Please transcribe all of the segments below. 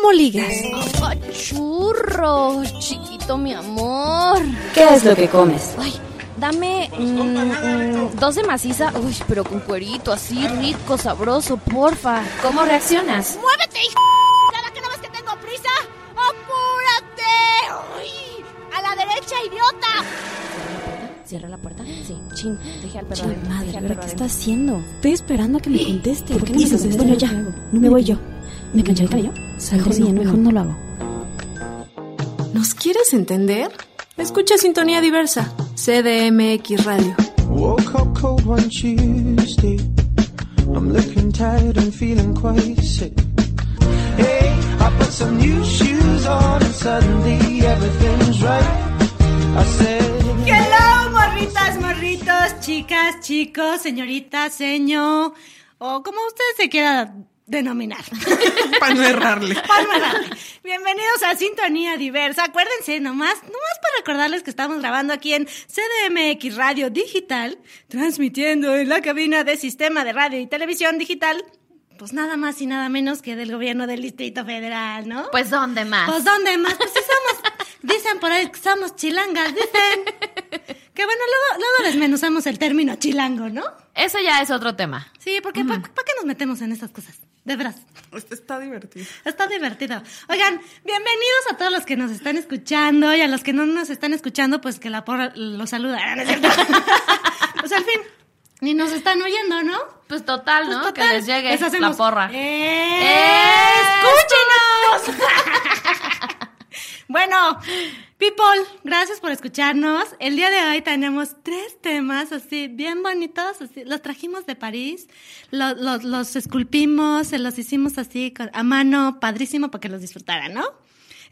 ¿Cómo ligas? churros, chiquito mi amor. ¿Qué es lo que comes? Ay, dame mm, mm, dos de maciza, uy, pero con cuerito, así rico, sabroso, porfa. ¿Cómo reaccionas? ¡Muévete, hijo! ¿Cada que no ves que tengo prisa? ¡Apúrate! ¡Uy! ¡A la derecha, idiota! ¿Cierra la puerta? Sí. Chin, dejé al perro. Chin, madre, dejé al ¿pero perro qué está haciendo? Estoy esperando a que me conteste. ¿Por qué no me esto? Bueno, ya. No Me voy yo. ¿Me cansé el cabello? Saldré Mejor no, bien, mejor no lo hago. ¿Nos quieres entender? Escucha Sintonía Diversa, CDMX Radio. Woke up cold one Tuesday. I'm looking tired and feeling quite sick. Hey, I put some new shoes on and suddenly everything's right. I said, Hello, morritas, morritos, chicas, chicos, señoritas, señor, o como usted se quiera denominar. Para no errarle. Para no errarle. Bienvenidos a Sintonía Diversa. Acuérdense, nomás, nomás para recordarles que estamos grabando aquí en CDMX Radio Digital, transmitiendo en la cabina de Sistema de Radio y Televisión Digital, pues nada más y nada menos que del gobierno del Distrito Federal, ¿no? Pues, ¿dónde más? Pues ¿dónde más? Pues sí somos, dicen por ahí que somos chilangas, dicen. Que bueno, luego, luego desmenuzamos el término chilango, ¿no? Eso ya es otro tema. Sí, porque ¿para qué nos metemos en estas cosas? De veras. Está divertido. Está divertido. Oigan, bienvenidos a todos los que nos están escuchando y a los que no nos están escuchando, pues que la porra los saluda. ¿no es cierto? pues al fin, ni nos están oyendo, ¿no? Pues total, Pues ¿no? total, que les llegue hacemos, la porra. ¡Eh! ¡Escúchenos! bueno, people, gracias por escucharnos. El día de hoy tenemos tres temas así bien bonitos. Así, los trajimos de París, lo- lo- los esculpimos, se los hicimos así a mano, padrísimo para que los disfrutaran, ¿no?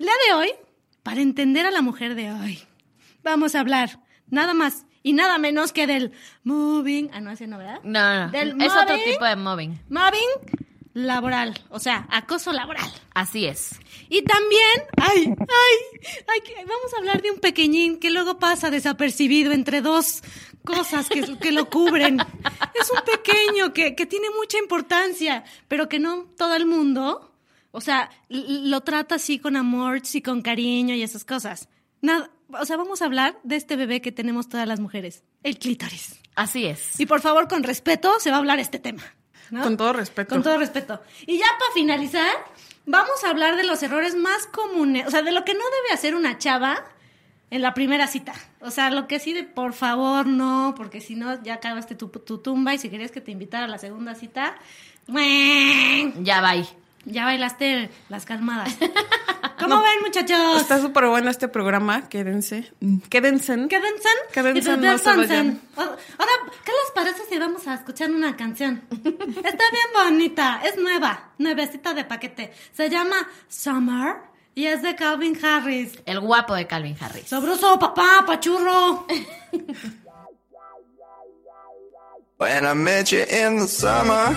El día de hoy, para entender a la mujer de hoy, vamos a hablar nada más y nada menos que del moving. Ah, no, ese no, ¿verdad? No, no. Del es otro tipo de mobbing. Mobbing laboral, o sea, acoso laboral. Así es. Y también, ay, ay, ay, que- vamos a hablar de un pequeñín que luego pasa desapercibido entre dos cosas que, que lo cubren. Es un pequeño que, que tiene mucha importancia, pero que no todo el mundo, o sea, lo trata así con amor y con cariño y esas cosas. Nada, o sea, vamos a hablar de este bebé que tenemos todas las mujeres, el clítoris. Así es. Y por favor, con respeto, se va a hablar este tema. ¿No? Con todo respeto. Con todo respeto. Y ya para finalizar, vamos a hablar de los errores más comunes, o sea, de lo que no debe hacer una chava en la primera cita. O sea, lo que sí de por favor no, porque si no ya acabaste tu, tu tumba y si querías que te invitara a la segunda cita, ¡mueh! Ya va ahí. Ya bailaste las calmadas. ¿Cómo ven, muchachos? Está súper bueno este programa. Quédense. Quédense. Quédense. Quédense, y no se vayan. Ahora, ¿qué les parece si vamos a escuchar una canción? Está bien bonita, es nueva, nuevecita de paquete. Se llama Summer y es de Calvin Harris. El guapo de Calvin Harris. Sabroso, papá, pachurro. When I met you in the summer,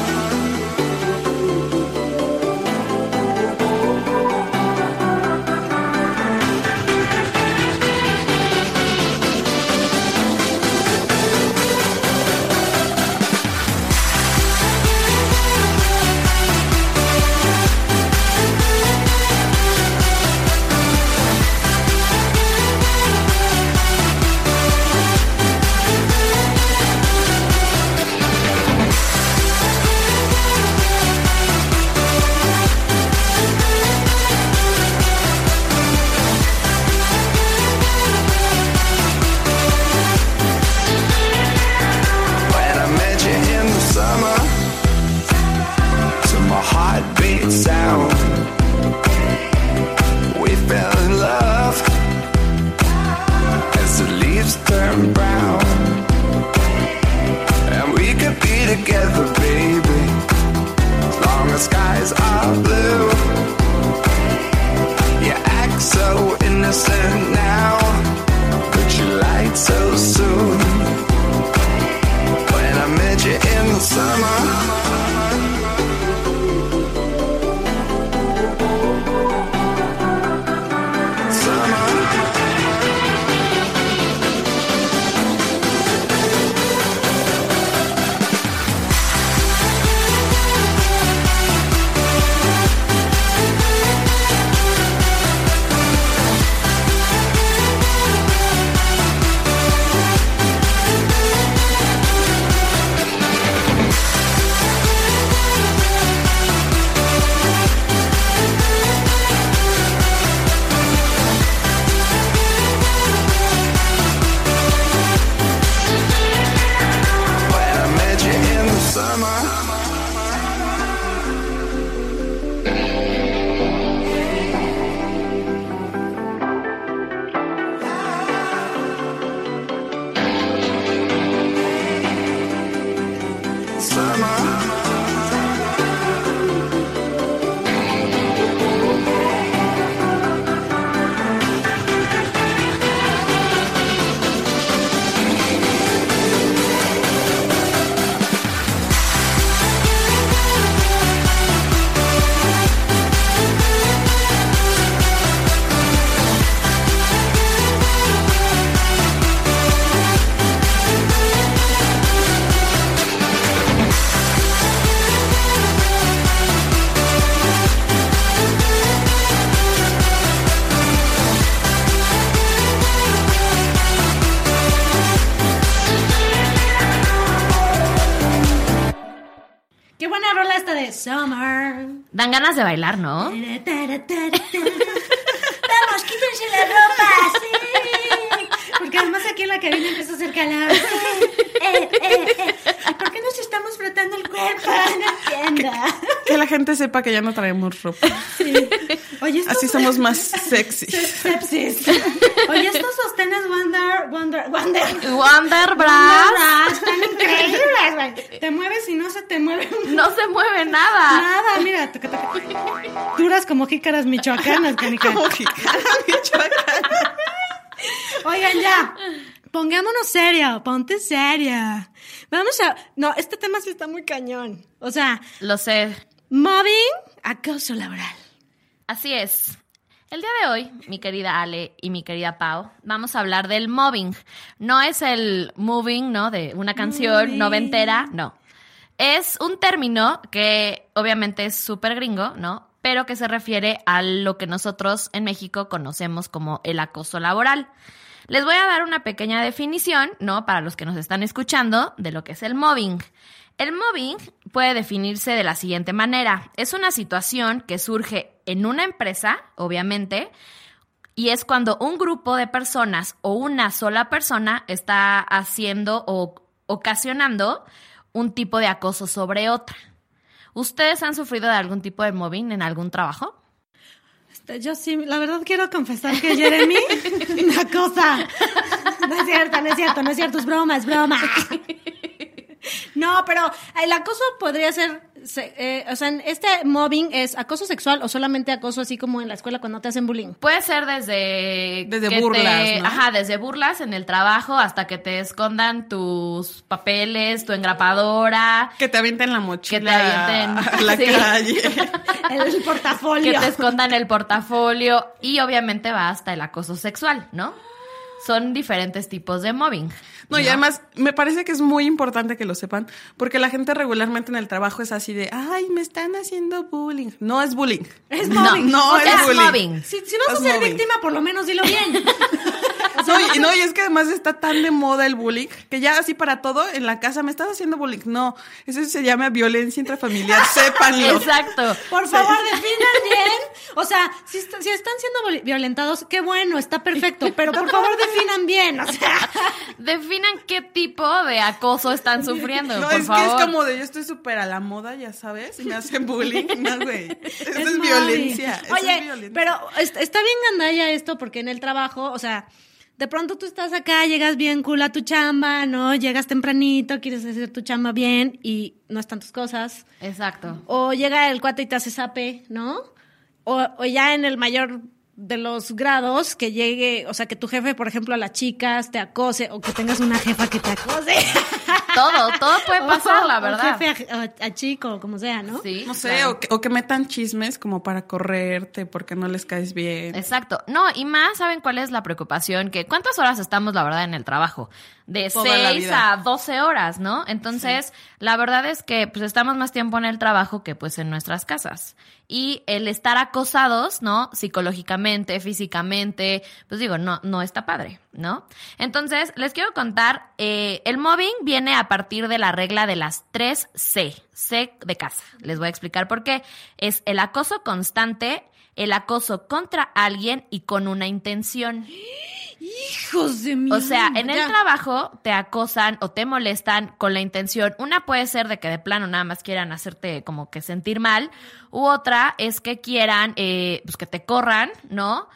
Ganas de bailar, ¿no? Vamos, quítense la ropa, sí. Porque además aquí en la cabina empieza a hacer calor. Sí. Eh, eh, eh. ¿Por qué nos estamos frotando el cuerpo? No entiendo. Que la gente sepa que ya no traemos ropa. Sí. Oye, Así somos más sexy. Sepsis. Oye, estos sostenes Wonder, Wonder, Wonder. Wonder Bras Bras, están increíbles, güey. Te mueves y no se no se mueve nada. nada. Mira, taca, taca. duras como jícaras michoacanas, canica. Como Jicana, Michoacán. Oigan, ya. Pongámonos serio, ponte seria. Vamos a. No, este tema sí está muy cañón. O sea, Lo sé. mobbing, acoso laboral. Así es. El día de hoy, mi querida Ale y mi querida Pau, vamos a hablar del mobbing. No es el moving, ¿no? De una canción Moving. noventera, no. Es un término que obviamente es súper gringo, ¿no? Pero que se refiere a lo que nosotros en México conocemos como el acoso laboral. Les voy a dar una pequeña definición, ¿no? Para los que nos están escuchando, de lo que es el mobbing. El mobbing puede definirse de la siguiente manera. Es una situación que surge en una empresa, obviamente, y es cuando un grupo de personas o una sola persona está haciendo o ocasionando un tipo de acoso sobre otra. ¿Ustedes han sufrido de algún tipo de mobbing en algún trabajo? Este, Yo sí, la verdad quiero confesar que Jeremy, una cosa. No es cierto, no es cierto, no es cierto, es broma, es broma. No, pero el acoso podría ser, se- eh, o sea, en este mobbing es acoso sexual o solamente acoso así como en la escuela cuando te hacen bullying. Puede ser desde... Desde burlas, te- ¿no? Ajá, desde burlas en el trabajo hasta que te escondan tus papeles, tu engrapadora, Que te avienten la mochila Que te avienten, a la sí. calle. El portafolio. que te escondan el portafolio y obviamente va hasta el acoso sexual, ¿no? Son diferentes tipos de mobbing. No, y además me parece que es muy importante que lo sepan, porque la gente regularmente en el trabajo es así de, ay, me están haciendo bullying. No es bullying. Es No, mobbing. no O es bullying. mobbing. Si, si vas a Es ser mobbing. víctima, por lo menos dilo bien. No y, no, y es que además está tan de moda el bullying que ya así para todo en la casa me estás haciendo bullying. No, eso se llama violencia intrafamiliar, sépanlo. Exacto. Por favor, definan bien. O sea, si, si están siendo violentados, qué bueno, está perfecto. Pero por favor, definan bien. O sea, Definan qué tipo de acoso están sufriendo, No, por es favor. que es como de yo estoy súper a la moda, ya sabes, y me hacen bullying. No, güey. Eso es, violencia. eso Oye, es violencia. pero est- está bien gandalla esto porque en el trabajo, o sea, de pronto tú estás acá, llegas bien cool a tu chamba, ¿no? Llegas tempranito, quieres hacer tu chamba bien y no están tus cosas. Exacto. O llega el cuate y te hace zape, ¿no? O, o ya en el mayor de los grados, que llegue, o sea, que tu jefe, por ejemplo, a las chicas te acose, o que tengas una jefa que te acose. Todo, todo puede pasar, la O verdad. jefe a, a- a chico, como sea, ¿no? Sí, No sé, claro. o, que, o que metan chismes como para correrte porque no les caes bien. Exacto. No, y más, ¿saben cuál es la preocupación? Que ¿cuántas horas estamos, la verdad, en el trabajo? De Toda la 6 vida. a 12 horas, ¿no? Entonces, la verdad es que pues estamos más tiempo en el trabajo que pues en nuestras casas. Y el estar acosados, ¿no? Psicológicamente, físicamente, pues digo, no, no está padre, ¿no? Entonces, les quiero contar, eh, el mobbing viene a partir de la regla de las tres C, C de casa. Les voy a explicar por qué. Es el acoso constante, el acoso contra alguien y con una intención. Hijos de mi O sea, en el trabajo te acosan o te molestan con la intención. Una puede ser de que de plano nada más quieran hacerte como que sentir mal, u otra es que quieran, eh, pues que te corran, ¿no?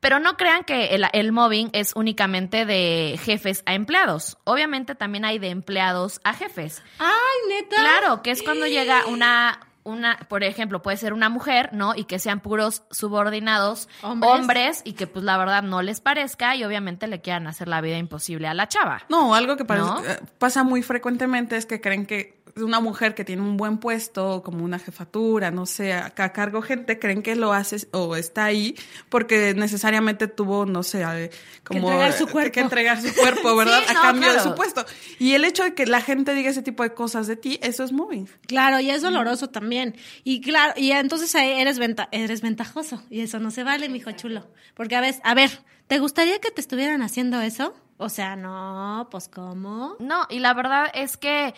Pero no crean que el, el mobbing es únicamente de jefes a empleados. Obviamente también hay de empleados a jefes. Ay, neta. Claro, que es cuando llega una, una, por ejemplo, puede ser una mujer, ¿no? Y que sean puros subordinados Hombres. hombres, y que pues la verdad no les parezca y obviamente le quieran hacer la vida imposible a la chava. No, algo que parece- ¿No? eh, pasa muy frecuentemente es que creen que una mujer que tiene un buen puesto, como una jefatura, no sé, a, cargo gente, creen que lo hace o está ahí porque necesariamente tuvo, no sé, como entregar su eh, cuerpo. que entregar su cuerpo, ¿verdad? Sí, a cambio de su puesto. Y el hecho de que la gente diga ese tipo de cosas de ti, eso es moving. Claro, y es doloroso también. Y claro, y entonces ahí eres, venta eres ventajoso. Y eso no se vale, mijo chulo. Porque a veces, a ver, ¿te gustaría que te estuvieran haciendo eso? O sea, no, pues ¿cómo? No, y la verdad es que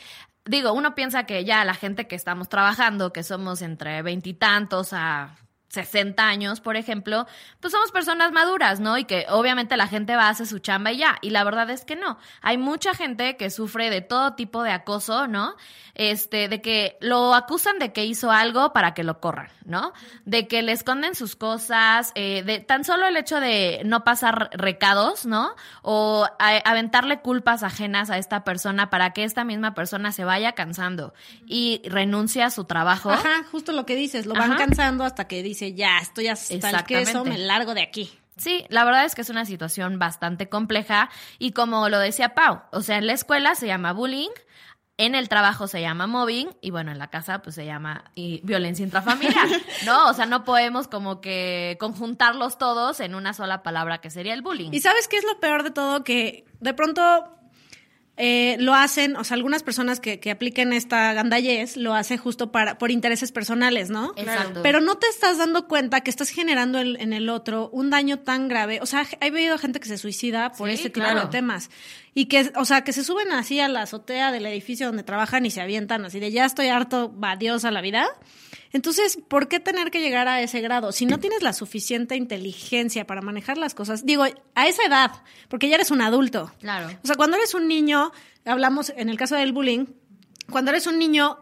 digo, uno piensa que ya la gente que estamos trabajando, que somos entre veintitantos a 60 años, por ejemplo, pues somos personas maduras, ¿no? Y que obviamente la gente va a hacer su chamba y ya. Y la verdad es que no. Hay mucha gente que sufre de todo tipo de acoso, ¿no? Este, de que lo acusan de que hizo algo para que lo corran, ¿no? De que le esconden sus cosas, eh, de tan solo el hecho de no pasar recados, ¿no? O a- aventarle culpas ajenas a esta persona para que esta misma persona se vaya cansando y renuncie a su trabajo. Ajá, justo lo que dices, lo van Ajá. cansando hasta que dice, ya, estoy hasta el queso, me largo de aquí. Sí, la verdad es que es una situación bastante compleja y como lo decía Pau, o sea, en la escuela se llama bullying, en el trabajo se llama mobbing y bueno, en la casa pues se llama y, violencia intrafamiliar, ¿no? O sea, no podemos como que conjuntarlos todos en una sola palabra que sería el bullying. ¿Y sabes qué es lo peor de todo? Que de pronto eh, lo hacen, o sea, algunas personas que, que apliquen esta gandallez lo hacen justo para, por intereses personales, ¿no? Exacto. Pero no te estás dando cuenta que estás generando en, en el otro un daño tan grave. O sea, he habido gente que se suicida por Sí, este tipo claro. de temas. Y que, o sea, que se suben así a la azotea del edificio donde trabajan y se avientan así de ya estoy harto, va Dios a la vida. Entonces, ¿por qué tener que llegar a ese grado? Si no tienes la suficiente inteligencia para manejar las cosas, digo, a esa edad, porque ya eres un adulto. Claro. O sea, cuando eres un niño, hablamos en el caso del bullying, cuando eres un niño,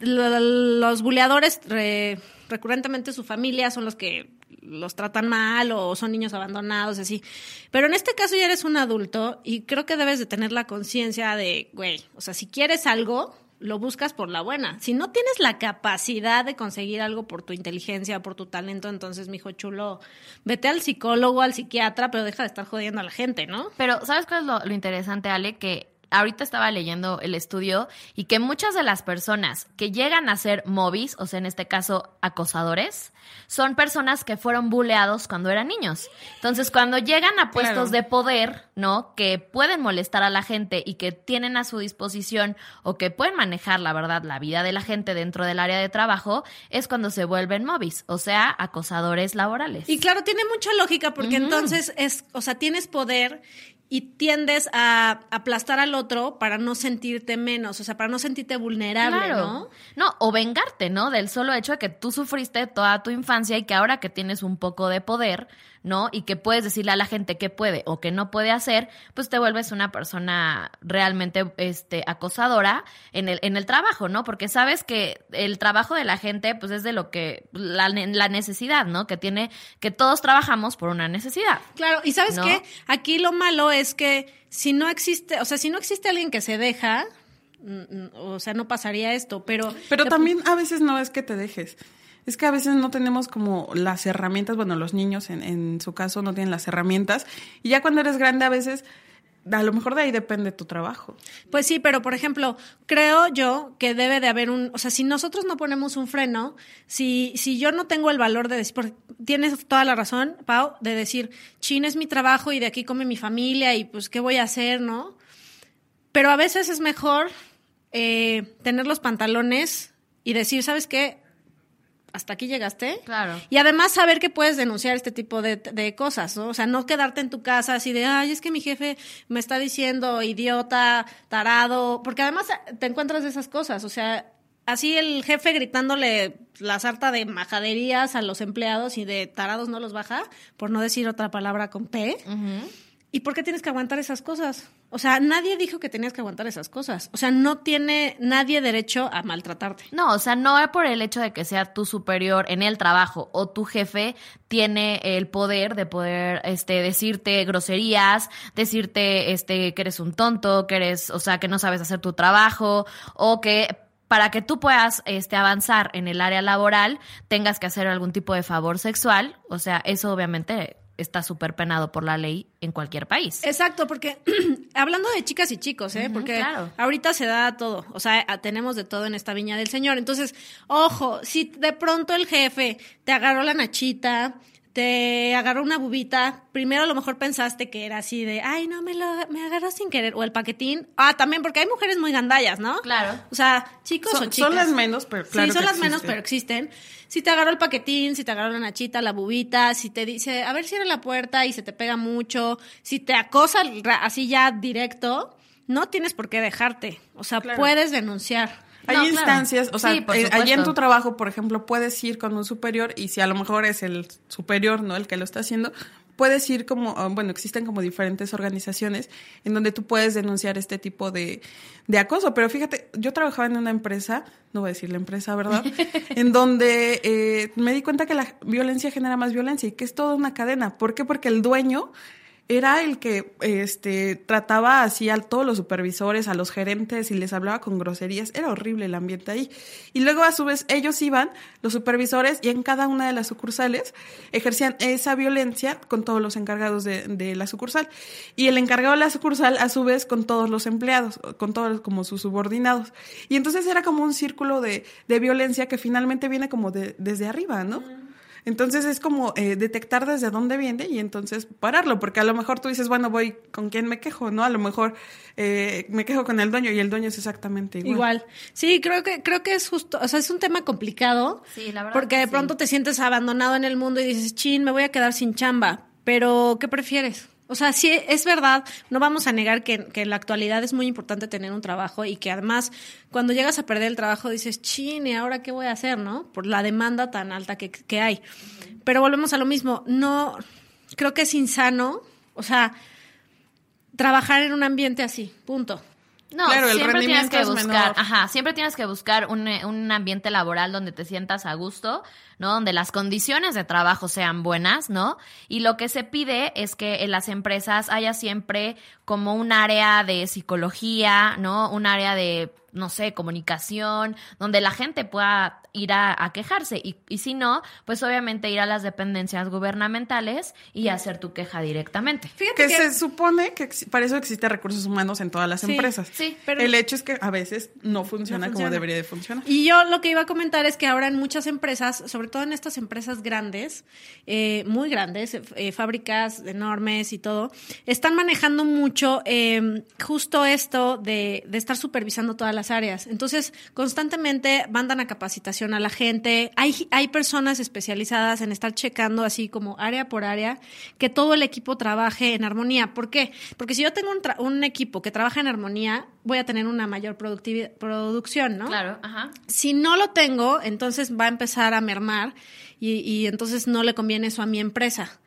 lo- los buleadores re- recurrentemente su familia son los que los tratan mal o son niños abandonados, así. Pero en este caso ya eres un adulto y creo que debes de tener la conciencia de, güey, o sea, si quieres algo, lo buscas por la buena. Si no tienes la capacidad de conseguir algo por tu inteligencia por tu talento, entonces, mijo chulo, vete al psicólogo, al psiquiatra, pero deja de estar jodiendo a la gente, ¿no? Pero, ¿sabes cuál es lo, lo interesante, Ale? Que ahorita estaba leyendo el estudio y que muchas de las personas que llegan a ser mobis, o sea, en este caso acosadores, son personas que fueron buleados cuando eran niños. Entonces, cuando llegan a puestos Claro. de poder, ¿no? Que pueden molestar a la gente y que tienen a su disposición o que pueden manejar, la verdad, la vida de la gente dentro del área de trabajo, es cuando se vuelven mobis, o sea, acosadores laborales. Y claro, tiene mucha lógica porque entonces es, o sea, tienes poder y tiendes a aplastar al otro para no sentirte menos, o sea, para no sentirte vulnerable, Claro. ¿no? No, o vengarte, ¿no? Del solo hecho de que tú sufriste toda tu infancia y que ahora que tienes un poco de poder, ¿no? Y que puedes decirle a la gente qué puede o qué no puede hacer, pues te vuelves una persona realmente este acosadora en el en el trabajo, ¿no? Porque sabes que el trabajo de la gente pues es de lo que la, la necesidad, ¿no? Que tiene que todos trabajamos por una necesidad. Claro, y sabes ¿No? qué? Aquí lo malo es que si no existe, o sea, si no existe alguien que se deja, mm, mm, o sea, no pasaría esto, pero... Pero también a veces no es que te dejes. Es que a veces no tenemos como las herramientas, bueno, los niños en, en su caso no tienen las herramientas. Y ya cuando eres grande a veces, a lo mejor de ahí depende tu trabajo. Pues sí, pero por ejemplo, creo yo que debe de haber un, o sea, si nosotros no ponemos un freno, si, si yo no tengo el valor de decir, tienes toda la razón, Pau, de decir, chin es mi trabajo y de aquí come mi familia y pues qué voy a hacer, ¿no? Pero a veces es mejor eh, tener los pantalones y decir, ¿sabes qué? Hasta aquí llegaste. Claro. Y además saber que puedes denunciar este tipo de, de cosas, ¿no? O sea, no quedarte en tu casa así de, ay, es que mi jefe me está diciendo idiota, tarado, porque además te encuentras de esas cosas, o sea, así el jefe gritándole la sarta de majaderías a los empleados y de tarados no los baja, por no decir otra palabra con P. ¿Y por qué tienes que aguantar esas cosas? O sea, nadie dijo que tenías que aguantar esas cosas. O sea, no tiene nadie derecho a maltratarte. No, o sea, no es por el hecho de que sea tu superior en el trabajo o tu jefe tiene el poder de poder este decirte groserías, decirte este que eres un tonto, que eres, o sea, que no sabes hacer tu trabajo o que para que tú puedas este avanzar en el área laboral tengas que hacer algún tipo de favor sexual, o sea, eso obviamente está súper penado por la ley en cualquier país. Exacto, porque hablando de chicas y chicos, ¿eh? Porque claro. ahorita se da todo, o sea, tenemos de todo en esta viña del Señor. Entonces, ojo, si de pronto el jefe te agarró la nachita, te agarró una bubita, primero a lo mejor pensaste que era así de, ay, no, me, lo, me agarró sin querer, o el paquetín. Ah, también, porque hay mujeres muy gandallas, ¿no? Claro. O sea, chicos Son- o chicas. son las menos, pero claro Sí, son que las menos, pero existen. Si te agarró el paquetín, si te agarró la nachita, la bubita, si te dice, a ver, cierra la puerta y se te pega mucho, si te acosa así ya directo, no tienes por qué dejarte. O sea, Claro. puedes denunciar. Hay No, claro. instancias, o sea, Sí, eh, allí en tu trabajo, por ejemplo, puedes ir con un superior y si a lo mejor es el superior, ¿no? El que lo está haciendo, puedes ir como, ah, bueno, existen como diferentes organizaciones en donde tú puedes denunciar este tipo de, de acoso. Pero fíjate, yo trabajaba en una empresa, no voy a decir la empresa, ¿verdad? en donde eh, me di cuenta que la violencia genera más violencia y que es toda una cadena. ¿Por qué? Porque el dueño era el que este trataba así a todos los supervisores, a los gerentes y les hablaba con groserías. Era horrible el ambiente ahí. Y luego a su vez ellos iban, los supervisores, y en cada una de las sucursales ejercían esa violencia con todos los encargados de, de la sucursal. Y el encargado de la sucursal a su vez con todos los empleados, con todos como sus subordinados. Y entonces era como un círculo de, de violencia que finalmente viene como de, desde arriba, ¿no? Entonces es como eh, detectar desde dónde viene y entonces pararlo, porque a lo mejor tú dices, bueno, voy con quién me quejo, ¿no? A lo mejor eh, me quejo con el dueño y el dueño es exactamente igual. Igual. Sí, creo que creo que es justo, o sea, es un tema complicado. Sí, la verdad Porque que de sí. pronto te sientes abandonado en el mundo y dices, "Chin, me voy a quedar sin chamba." Pero ¿qué prefieres? O sea, sí, es verdad, no vamos a negar que, en la actualidad es muy importante tener un trabajo y que además cuando llegas a perder el trabajo dices, chin, ¿y ahora qué voy a hacer, no? Por la demanda tan alta que, que hay. Pero volvemos a lo mismo, no, creo que es insano, o sea, trabajar en un ambiente así, punto. No, Claro, el siempre tienes rendimiento que buscar, ajá, siempre tienes que buscar un, eh, un ambiente laboral donde te sientas a gusto, ¿no? Donde las condiciones de trabajo sean buenas, ¿no? Y lo que se pide es que en las empresas haya siempre como un área de psicología, ¿no? Un área de, no sé, comunicación, donde la gente pueda ir a, a quejarse. Y, y si no, pues obviamente ir a las dependencias gubernamentales y hacer tu queja directamente. Fíjate Que se supone que para eso existe recursos humanos en todas las Sí, empresas. sí, pero- el hecho es que a veces no funciona, No como debería de funcionar. Y yo lo que iba a comentar es que ahora en muchas empresas, sobre todo en estas empresas grandes, eh, muy grandes, eh, fábricas enormes y todo, están manejando mucho eh, justo esto de, de estar supervisando todas las áreas. Entonces, constantemente mandan a capacitación a la gente. Hay, hay personas especializadas en estar checando así como área por área que todo el equipo trabaje en armonía. ¿Por qué? Porque si yo tengo un, tra- un equipo que trabaja en armonía, voy a tener una mayor productividad, producción, ¿no? Claro, ajá. Si no lo tengo, entonces va a empezar a mermar y, y entonces no le conviene eso a mi empresa.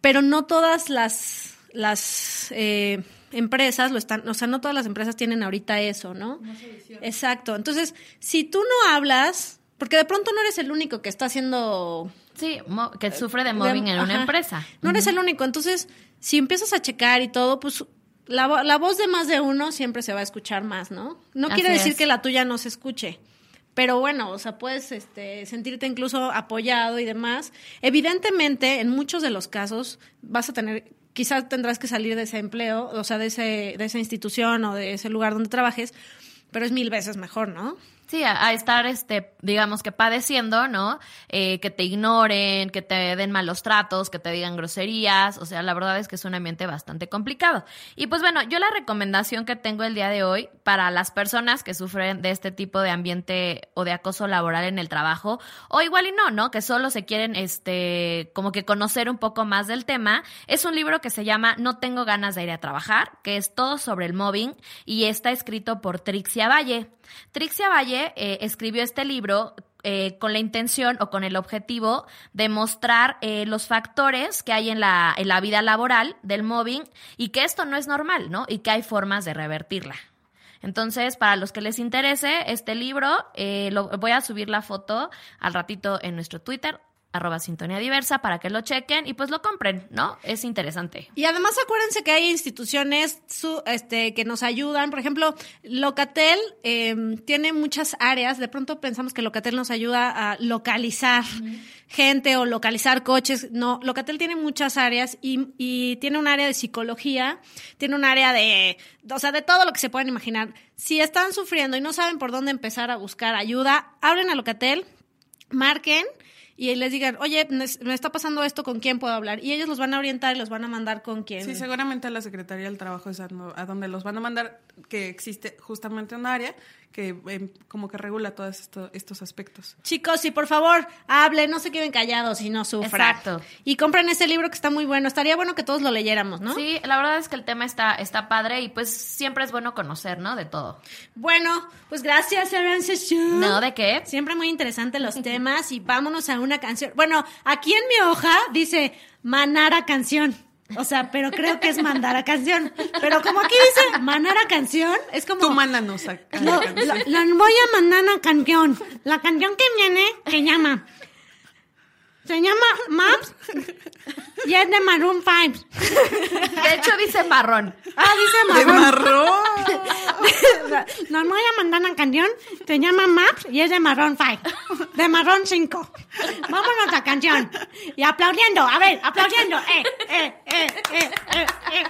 Pero no todas las, las eh, empresas lo están, o sea, no todas las empresas tienen ahorita eso, ¿no? Exacto. Entonces, si tú no hablas, porque de pronto no eres el único que está haciendo Sí, mo- que sufre de mobbing en una Ajá. empresa. No eres el único. Entonces, si empiezas a checar y todo, pues la, la voz de más de uno siempre se va a escuchar más, ¿no? No Así quiere decir es. que la tuya no se escuche. Pero bueno, o sea, puedes este, sentirte incluso apoyado y demás. Evidentemente, en muchos de los casos vas a tener, quizás tendrás que salir de ese empleo, o sea, de, ese, de esa institución o de ese lugar donde trabajes, pero es mil veces mejor, ¿no? Sí, a, estar, este, digamos que padeciendo, ¿no? Eh, que te ignoren, que te den malos tratos, que te digan groserías. O sea, la verdad es que es un ambiente bastante complicado. Y pues bueno, yo la recomendación que tengo el día de hoy para las personas que sufren de este tipo de ambiente o de acoso laboral en el trabajo, o igual y no, ¿no? Que solo se quieren, este, como que conocer un poco más del tema, es un libro que se llama No tengo ganas de ir a trabajar, que es todo sobre el mobbing y está escrito por Trixia Valle. Trixia Valle eh, escribió este libro eh, con la intención o con el objetivo de mostrar eh, los factores que hay en la, en la vida laboral del mobbing y que esto no es normal, ¿no? Y que hay formas de revertirla. Entonces, para los que les interese este libro, lo, voy a subir la foto al ratito en nuestro Twitter, arroba sintonía diversa, para que lo chequen y pues lo compren, ¿no? Es interesante. Y además acuérdense que hay instituciones su- este, que nos ayudan. Por ejemplo, Locatel eh, tiene muchas áreas. De pronto pensamos que Locatel nos ayuda a localizar gente o localizar coches. No, Locatel tiene muchas áreas y, y tiene un área de psicología, tiene un área de, o sea, de todo lo que se pueden imaginar. Si están sufriendo y no saben por dónde empezar a buscar ayuda, hablen a Locatel, marquen y les digan, oye, me está pasando esto, ¿con quién puedo hablar? Y ellos los van a orientar y los van a mandar con quién. Sí, seguramente a la Secretaría del Trabajo es a donde los van a mandar, que existe justamente un área que em, como que regula todos esto- estos aspectos. Chicos, y por favor, hablen, no se queden callados y no sufran. Exacto. Y compren ese libro que está muy bueno. Estaría bueno que todos lo leyéramos, ¿no? Sí, la verdad es que el tema está, está padre y pues siempre es bueno conocer, ¿no? De todo. Bueno, pues gracias, Arancesu. No, ¿de qué? Siempre muy interesantes los temas y vámonos a una canción. Bueno, aquí en mi hoja dice Manara canción. O sea, pero creo que es Mandara canción. Pero como aquí dice Manara canción, es como... Tu mana nos saca. Lo, lo- lo voy a mandar una canción. La canción que viene se llama. Se llama Maps y es de Maroon 5. De hecho dice marrón. Ah, dice De Maroon. marrón. Nos voy a mandar una canción. Se llama Maps y es de Maroon 5. De Maroon 5. Vámonos a canción. Y aplaudiendo. A ver, aplaudiendo. Eh, eh, eh, eh, eh, eh.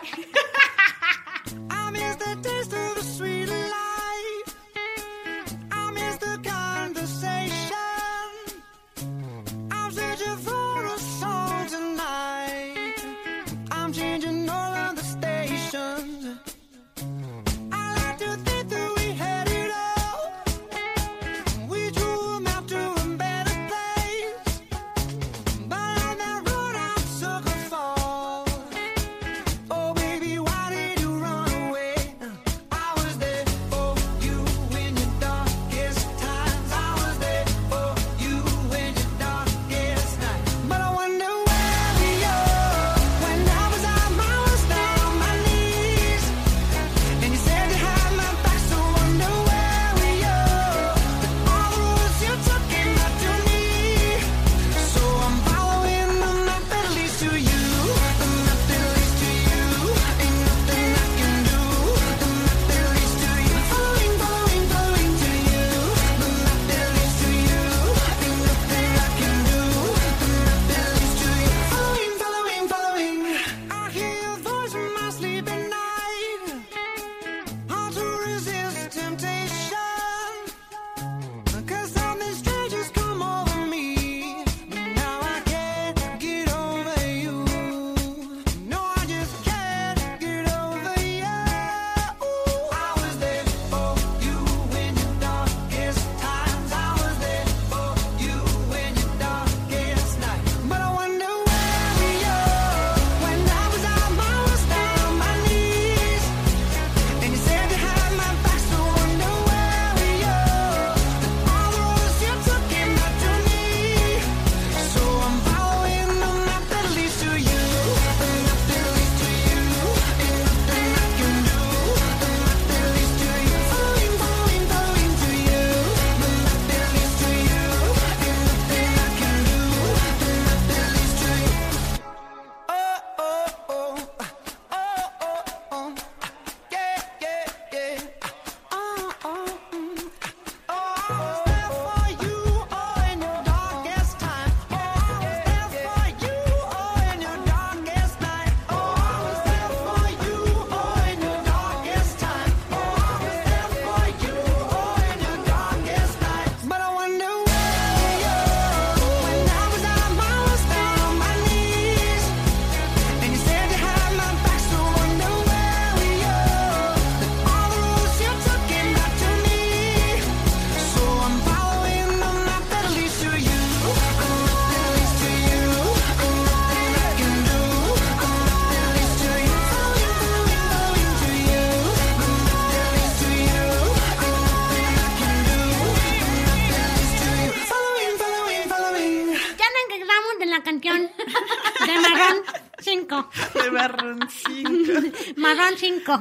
5.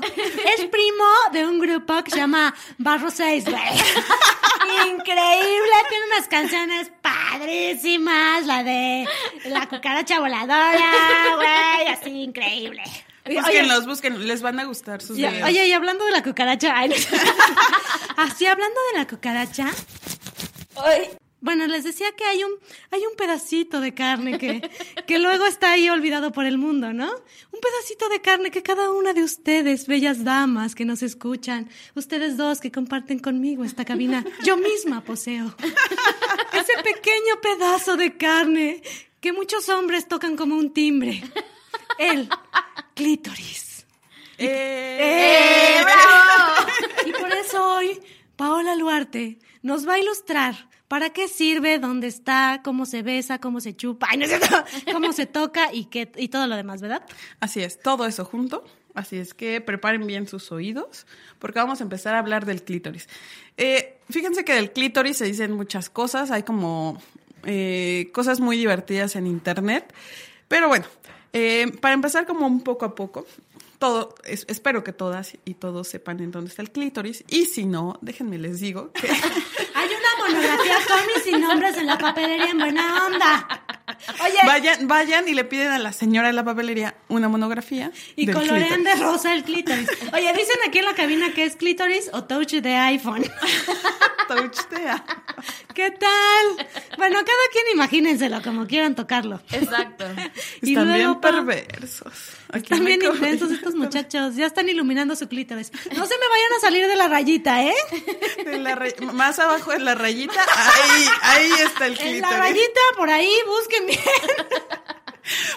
Es primo de un grupo que se llama Barro 6, güey. Increíble, tiene unas canciones padrísimas, la de la cucaracha voladora, güey, así increíble. Búsquenlos, búsquenlos. Les van a gustar sus videos. oye, y hablando de la cucaracha, ay, así hablando de la cucaracha, hoy Bueno, les decía que hay un, hay un pedacito de carne que, que luego está ahí olvidado por el mundo, ¿no? Un pedacito de carne que cada una de ustedes, bellas damas que nos escuchan, ustedes dos que comparten conmigo esta cabina, yo misma poseo. Ese pequeño pedazo de carne que muchos hombres tocan como un timbre. El clítoris. ¡Eh, bravo! Y por eso hoy Paola Luarte nos va a ilustrar para qué sirve, dónde está, cómo se besa, cómo se chupa, ay, no cómo se toca y, qué, y todo lo demás, ¿verdad? Así es, todo eso junto. Así es que preparen bien sus oídos porque vamos a empezar a hablar del clítoris. Eh, fíjense que del clítoris se dicen muchas cosas, hay como eh, cosas muy divertidas en internet, pero bueno, eh, para empezar como un poco a poco, todo, es- espero que todas y todos sepan en dónde está el clítoris. Y si no, déjenme les digo que Monografía cómics sin nombres en la papelería en buena onda. Oye, vayan, vayan y le piden a la señora de la papelería una monografía y del colorean de rosa el clítoris. Oye, dicen aquí en la cabina que es clítoris o touch de iPhone. Touchtea. ¿Qué tal? Bueno, cada quien imagínenselo como quieran tocarlo. Exacto. Y Están bien luego, perversos. Aquí Están bien intensos estos muchachos, ya están iluminando su clítoris. No se me vayan a salir de la rayita, ¿eh? En la ray- más abajo en la rayita, ahí, ahí está el En clítoris. la rayita, por ahí, busquen bien.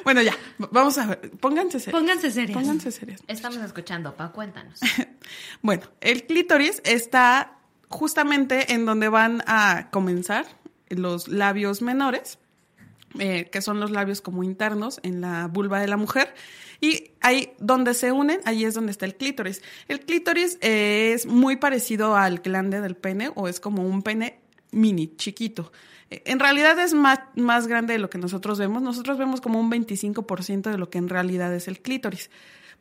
Bueno, ya, vamos a ver. Pónganse serios. Pónganse serios. Pónganse serios. Estamos escuchando, Pa, cuéntanos. Bueno, el clítoris está justamente en donde van a comenzar los labios menores, eh, que son los labios como internos en la vulva de la mujer. Y ahí donde se unen, ahí es donde está el clítoris. El clítoris eh, es muy parecido al glande del pene o es como un pene mini, chiquito. Eh, En realidad es más, más grande de lo que nosotros vemos. Nosotros vemos como un 25% de lo que en realidad es el clítoris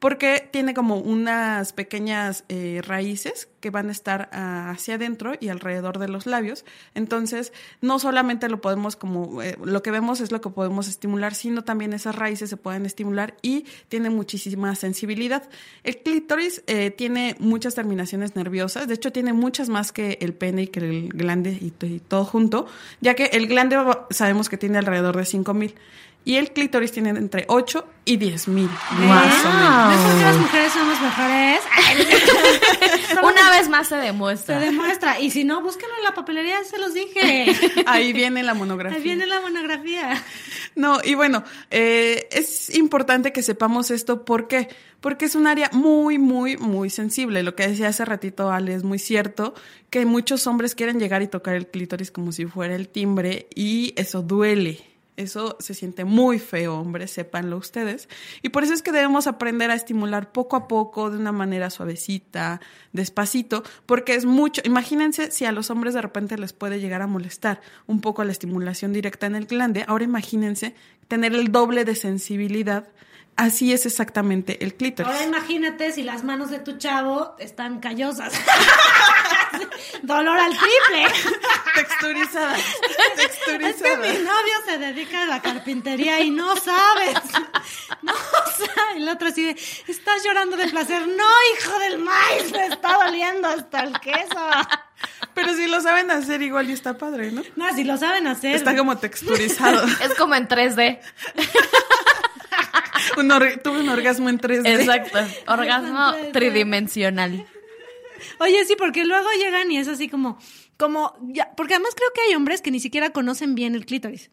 porque tiene como unas pequeñas eh, raíces que van a estar ah, hacia adentro y alrededor de los labios. Entonces, no solamente lo podemos como, eh, lo que vemos es lo que podemos estimular, sino también esas raíces se pueden estimular y tiene muchísima sensibilidad. El clítoris eh, tiene muchas terminaciones nerviosas, de hecho tiene muchas más que el pene y que el glande y, y todo junto, ya que el glande sabemos que tiene alrededor de 5000 y el clítoris tiene entre 8 y 10 mil, más o menos. ¿Ves por qué las mujeres somos mejores? Una vez más se Se demuestra. demuestra. Y si no, búsquenlo en la papelería, se los dije. Ahí viene la monografía. Ahí viene la monografía. No, y bueno, eh, es importante que sepamos esto. ¿Por qué? Porque es un área muy, muy, muy sensible. Lo que decía hace ratito Ale es muy cierto, que muchos hombres quieren llegar y tocar el clítoris como si fuera el timbre y eso duele. Eso se siente muy feo, hombres, sépanlo ustedes. Y por eso es que debemos aprender a estimular poco a poco, de una manera suavecita, despacito, porque es mucho. Imagínense si a los hombres de repente les puede llegar a molestar un poco la estimulación directa en el glande. Ahora imagínense tener el doble de sensibilidad. Así es exactamente el clítoris. Ahora imagínate si las manos de tu chavo están callosas. Dolor al triple. Texturizada. Es que mi novio se dedica a la carpintería y no sabes. No sabes. El otro así de, estás llorando de placer. No, hijo del maíz, me está doliendo hasta el queso. Pero si lo saben hacer, igual y está padre, ¿no? No, si lo saben hacer. Está como texturizado. Es como en 3D. Un or- tuve un orgasmo en 3D. Exacto. Orgasmo 3D. tridimensional. Oye, sí, porque luego llegan y es así como, como, ya, porque además creo que hay hombres que ni siquiera conocen bien el clítoris.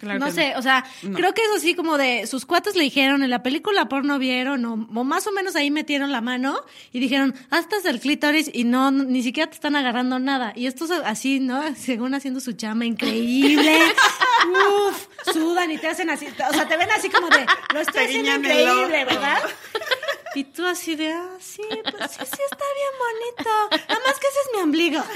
Claro no sé, no. o sea, No. creo que es así como de sus cuates le dijeron, en la película porno vieron, o, o más o menos ahí metieron la mano y dijeron, hasta el clítoris y no, ni siquiera te están agarrando nada. Y estos así, ¿no? Según haciendo su chama increíble. Uf, sudan y te hacen así, o sea, te ven así como de, lo estoy haciendo increíble. ¿verdad? Y tú así de, ah, sí, pues sí, sí está bien bonito. Nada más que ese es mi ombligo.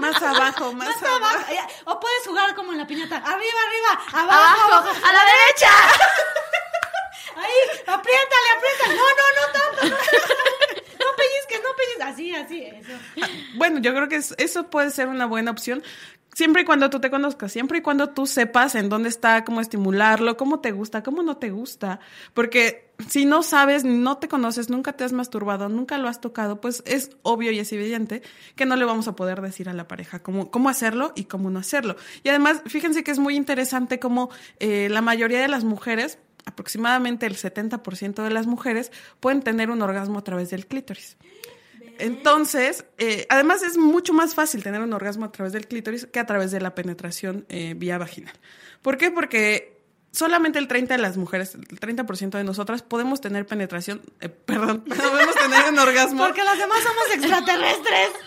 Más abajo, más, Más abajo. O puedes jugar como en la piñata. Arriba, arriba, abajo, Abajo, a la derecha. Ahí, apriétale, apriétale. No, no, no tanto. No, no pellizques, no pellizques. Así, así, eso. Bueno, yo creo que es- eso puede ser una buena opción. Siempre y cuando tú te conozcas, siempre y cuando tú sepas en dónde está, cómo estimularlo, cómo te gusta, cómo no te gusta, porque si no sabes, no te conoces, nunca te has masturbado, nunca lo has tocado, pues es obvio y es evidente que no le vamos a poder decir a la pareja cómo, cómo hacerlo y cómo no hacerlo. Y además, fíjense que es muy interesante cómo eh, la mayoría de las mujeres, aproximadamente el 70% de las mujeres, pueden tener un orgasmo a través del clítoris. Entonces, eh, además es mucho más fácil tener un orgasmo a través del clítoris que a través de la penetración eh, vía vaginal. ¿Por qué? Porque solamente el 30% de las mujeres, el 30% de nosotras podemos tener penetración, eh, perdón, podemos tener un orgasmo. Porque los demás somos extraterrestres.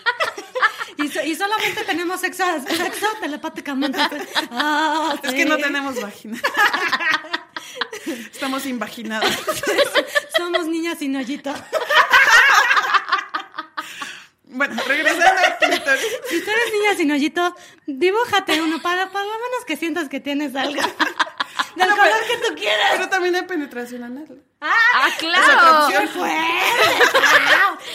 Y, so- y solamente tenemos sexo, sexo telepáticamente. Ah, Es sí. que no tenemos vagina. Estamos invaginadas. Somos niñas sin hoyito. Bueno, regresando al clítoris. Si tú eres niña sin hoyito, dibújate uno para por lo menos que sientas que tienes algo. Del No, color pero- que tú quieras. Pero también hay penetración anal. ¡Ah, otra claro! ¡Wow!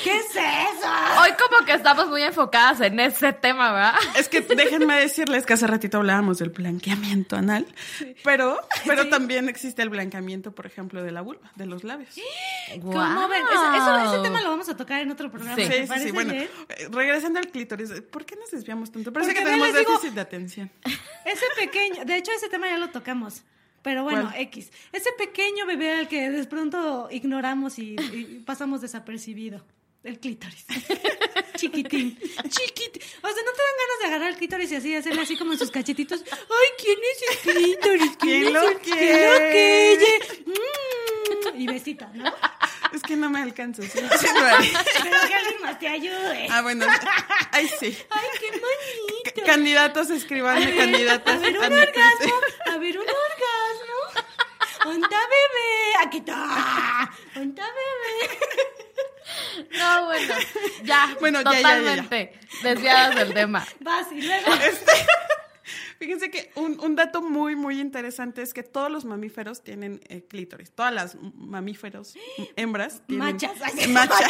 ¿Qué es eso? Hoy como que estamos muy enfocadas en ese tema, ¿verdad? Es que déjenme decirles que hace ratito hablábamos del blanqueamiento anal, pero, pero también existe el blanqueamiento, por ejemplo, de la vulva, de los labios. ¿Cómo ven? Eso, eso- ese tema lo vamos a tocar en otro programa. Sí. ¿te Sí, sí, parece sí. Bueno, bien? eh, regresando al clítoris, ¿por qué nos desviamos tanto? Parece Porque que tenemos digo- déficit de atención. Ese pequeño, de hecho ese tema ya lo tocamos. Pero bueno, ¿Cuál? X. Ese pequeño bebé al que de pronto ignoramos y, y pasamos desapercibido. El clítoris. Chiquitín. Chiquitín. O sea, ¿no te dan ganas de agarrar el clítoris y así hacerle así como en sus cachetitos? Ay, ¿quién es el clítoris? ¿Quién es lo el- quiere? ¿Quién lo quiere? Mm. Y besita, ¿no? Es que no me alcanzo. ¿sí? Pero que alguien más te ayude. ah, bueno. Ay, sí. Ay, qué bonito. C- Candidatos, escribanme candidatas. A ver, un orgasmo. A ver, un orgasmo. ¿Onta bebé? Aquí está. ¿Onta bebé? No, bueno, ya, Bueno, ya, ya, ya, ya. totalmente desviadas del tema. Vas y luego. Fíjense que un, un dato muy, muy interesante es que todos los mamíferos tienen eh, clítoris. Todas las mamíferos, hembras. Tienen, Machas, ay, Machas.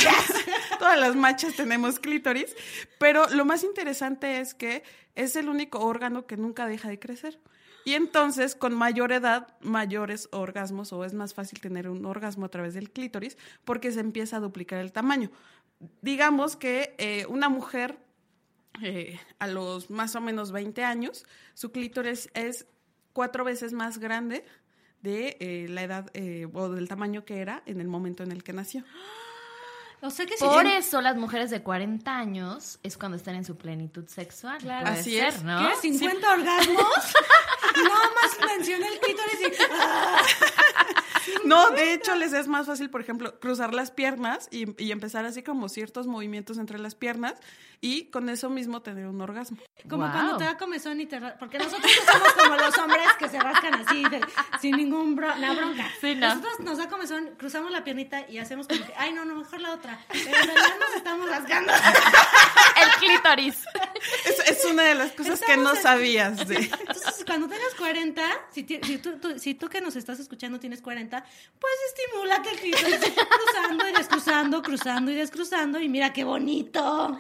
Todas las machas tenemos clítoris. Pero lo más interesante es que es el único órgano que nunca deja de crecer. Y entonces, con mayor edad, mayores orgasmos, o es más fácil tener un orgasmo a través del clítoris, porque se empieza a duplicar el tamaño. Digamos que eh, una mujer eh, a los más o menos 20 años, su clítoris es cuatro veces más grande de eh, la edad o del tamaño que era en el momento en el que nació. O sea que si Por tien- eso las mujeres de 40 años es cuando están en su plenitud sexual. Claro. Puede Así ser, es. ¿no? ¿Qué? ¿50 orgasmos? Nada más mencioné el clítoris y... No, de hecho les es más fácil, por ejemplo, cruzar las piernas y, y empezar así como ciertos movimientos entre las piernas y con eso mismo tener un orgasmo. Como Wow. cuando te da comezón y te... Porque nosotros no somos como los hombres que se rascan así, de- sin ningún bro- una bronca. Sí, no. Nosotros nos da comezón, cruzamos la piernita y hacemos como que, ay, no, no, mejor la otra. Pero en realidad nos estamos rascando. El clítoris. Es, es una de las cosas que no Estamos en- sabías de... Entonces, cuando tengas 40, si, ti- si, tú, tú- si tú que nos estás escuchando tienes 40, pues estimula que el clítoris esté cruzando y descruzando, cruzando y descruzando. Y mira qué bonito.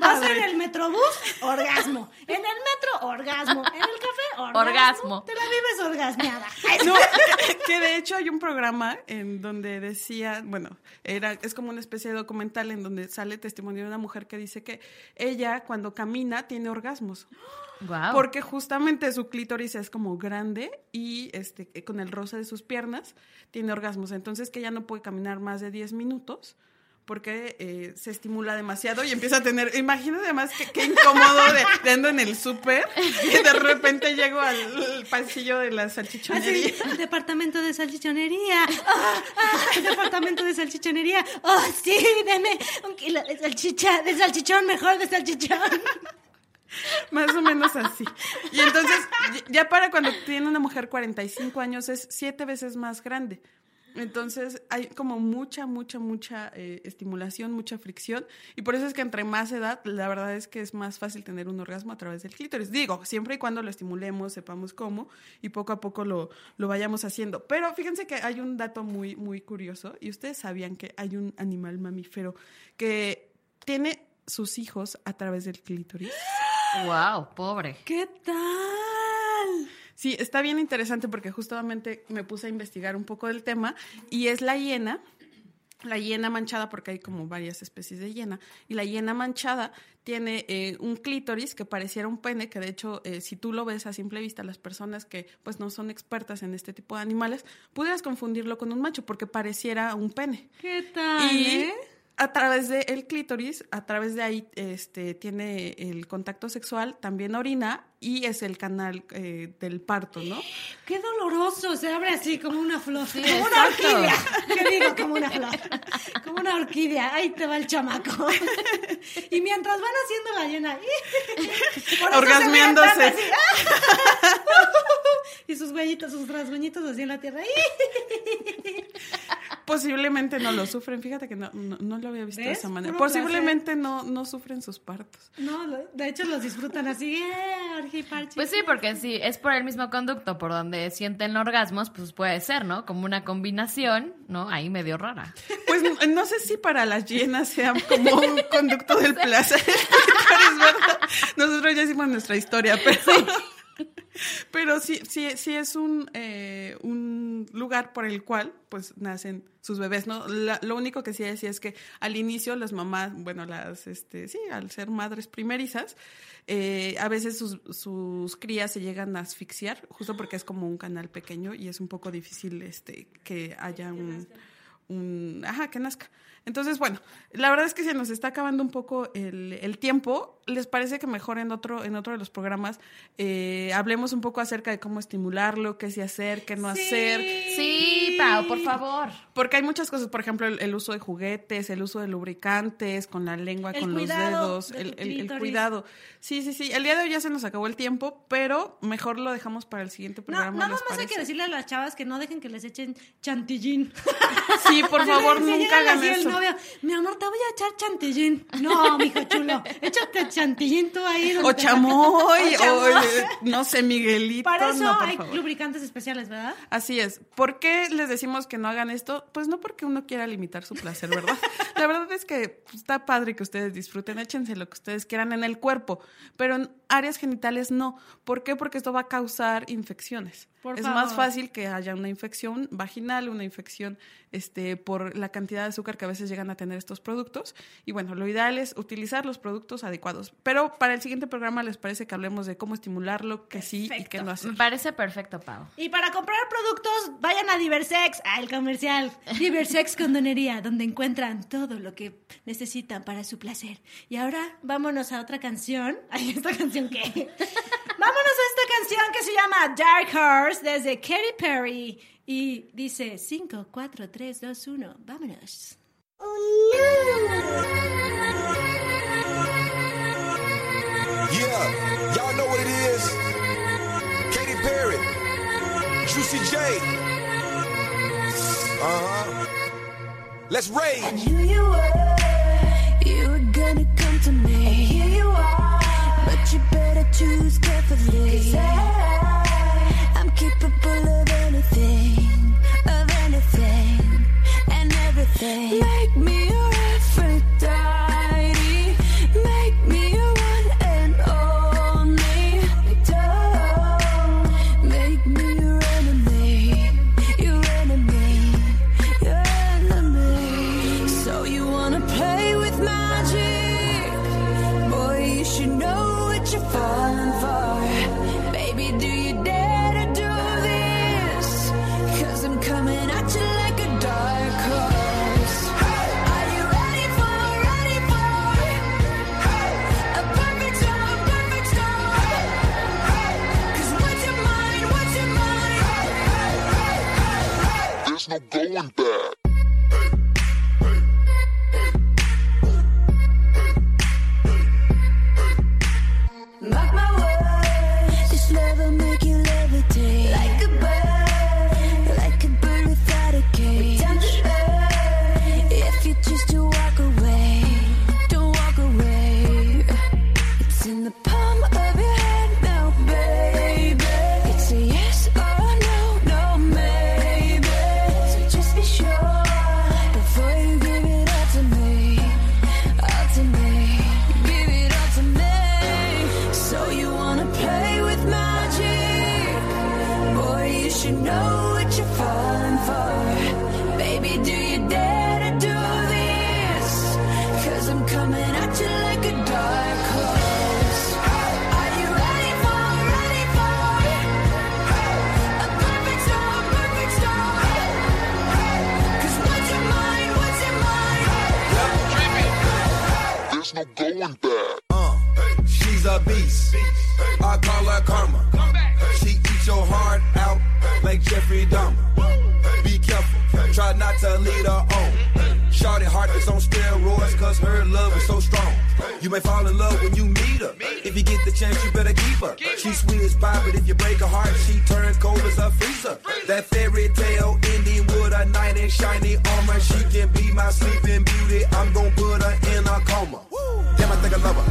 Vas en el metrobús, orgasmo. En el metro, orgasmo. En el café, orgasmo. Orgasmo. Te la vives orgasmeada. No, que de hecho hay un programa en donde decía, bueno, era es como una especie de documental en donde sale testimonio de una mujer que dice que ella cuando camina tiene orgasmos. Wow. Porque justamente su clítoris es como grande y este con el roce de sus piernas tiene orgasmos. Entonces que ella no puede caminar más de 10 minutos porque eh, se estimula demasiado y empieza a tener, imagínate además que qué incómodo de, de ando en el súper y de repente llego al pasillo de la salchichonería. Así, departamento de salchichonería. Ah, ah, departamento de salchichonería. Oh, sí, deme un kilo de salchicha, de salchichón, mejor de salchichón. Más o menos así. Y entonces, ya para cuando tiene una mujer 45 años, es siete veces más grande. Entonces, hay como mucha, mucha, mucha eh, estimulación, mucha fricción. Y por eso es que entre más edad, la verdad es que es más fácil tener un orgasmo a través del clítoris. Digo, siempre y cuando lo estimulemos, sepamos cómo, y poco a poco lo, lo vayamos haciendo. Pero fíjense que hay un dato muy, muy curioso. Y ustedes sabían que hay un animal mamífero que tiene sus hijos a través del clítoris. Wow, pobre. ¿Qué tal? Sí, está bien interesante porque justamente me puse a investigar un poco del tema y es la hiena. La hiena manchada, porque hay como varias especies de hiena, y la hiena manchada tiene eh, un clítoris que pareciera un pene, que de hecho, eh, si tú lo ves a simple vista, las personas que pues no son expertas en este tipo de animales, pudieras confundirlo con un macho, porque pareciera un pene. ¿Qué tal? Y eh? A través del clítoris, a través de ahí este, tiene el contacto sexual, también orina y es el canal eh, del parto, ¿no? Qué doloroso, se abre así como una flor. como una orquídea. ¿Qué digo? Como una flor. Como una orquídea. Ahí te va el chamaco. Y mientras van haciendo la llena. Orgasmeándose. Y sus huellitos, sus rasguñitos así en la tierra. Posiblemente no lo sufren, fíjate que no, no, no lo había visto de esa manera. Posiblemente no, no sufren sus partos. No, de hecho los disfrutan así. ¡Eh, Pues sí, porque si es por el mismo conducto por donde sienten orgasmos, pues puede ser, ¿no? Como una combinación, ¿no? Ahí medio rara. Pues no, no sé si para las hienas sea como un conducto del placer. Pero es verdad. Nosotros ya hicimos nuestra historia, pero. Pero sí, sí, sí es un, eh, un lugar por el cual pues nacen sus bebés, ¿no? La- lo único que sí decía es que al inicio las mamás, bueno, las, este, sí, al ser madres primerizas, eh, a veces sus, sus crías se llegan a asfixiar, justo porque es como un canal pequeño y es un poco difícil este, que haya un, un, ajá, que nazca. Entonces, bueno, la verdad es que se nos está acabando un poco el, el tiempo. ¿Les parece que mejor en otro, en otro de los programas eh, hablemos un poco acerca de cómo estimularlo, qué sí hacer, qué no hacer? Sí, Pau, por favor. Porque hay muchas cosas, por ejemplo, el, el uso de juguetes, el uso de lubricantes, con la lengua, El con los dedos, de el, cuidado. Sí, sí, sí. El día de hoy ya se nos acabó el tiempo, pero mejor lo dejamos para el siguiente No, programa. nada ¿les más hay que decirle a las chavas que no dejen que les echen chantillín. Sí, por favor, nunca hagan el eso. novio, mi amor, te voy a echar chantillín. No, mijo chulo, échate chantillín tú ahí. O chamoy, O chamoy. o eh, no sé, Miguelito. Para eso no, por hay favor. lubricantes especiales, ¿verdad? Así es. ¿Por qué les decimos que no hagan esto? Pues no porque uno quiera limitar su placer, ¿verdad? La verdad es que pues, está padre que ustedes disfruten, échense lo que ustedes quieran en el cuerpo, pero en áreas genitales no. ¿Por qué? Porque esto va a causar infecciones. Por es favor. más fácil que haya una infección vaginal, una infección este, por la cantidad de azúcar que a veces llegan a tener estos productos. Y bueno, lo ideal es utilizar los productos adecuados. Pero para el siguiente programa les parece que hablemos de cómo estimularlo, que sí y que no hacer. Me parece perfecto, Pau. Y para comprar productos, vayan a Diversex, al comercial. Diversex Condonería, donde encuentran todo lo que necesitan para su placer. Y ahora vámonos a otra canción. Ay, ¿esta canción qué? vámonos a esta canción que se llama Dark Horse desde Katy Perry. Y dice 5, 4, 3, 2, 1. Vámonos. Yeah, y'all know what it is. Katy Perry, Juicy J. Uh huh. Let's rage. knew you were, you a beast. I call her karma. She eats your heart out like Jeffrey Dahmer. Be careful, try not to lead her on. Shorty heart is on steroids, cause her love is so strong. You may fall in love when you meet her. If you get the chance, you better keep her. She's sweet as pie, but if you break her heart, she turns cold as a freezer. That fairy tale ending with a knight in shiny armor. She can be my sleeping beauty. I'm gonna put her in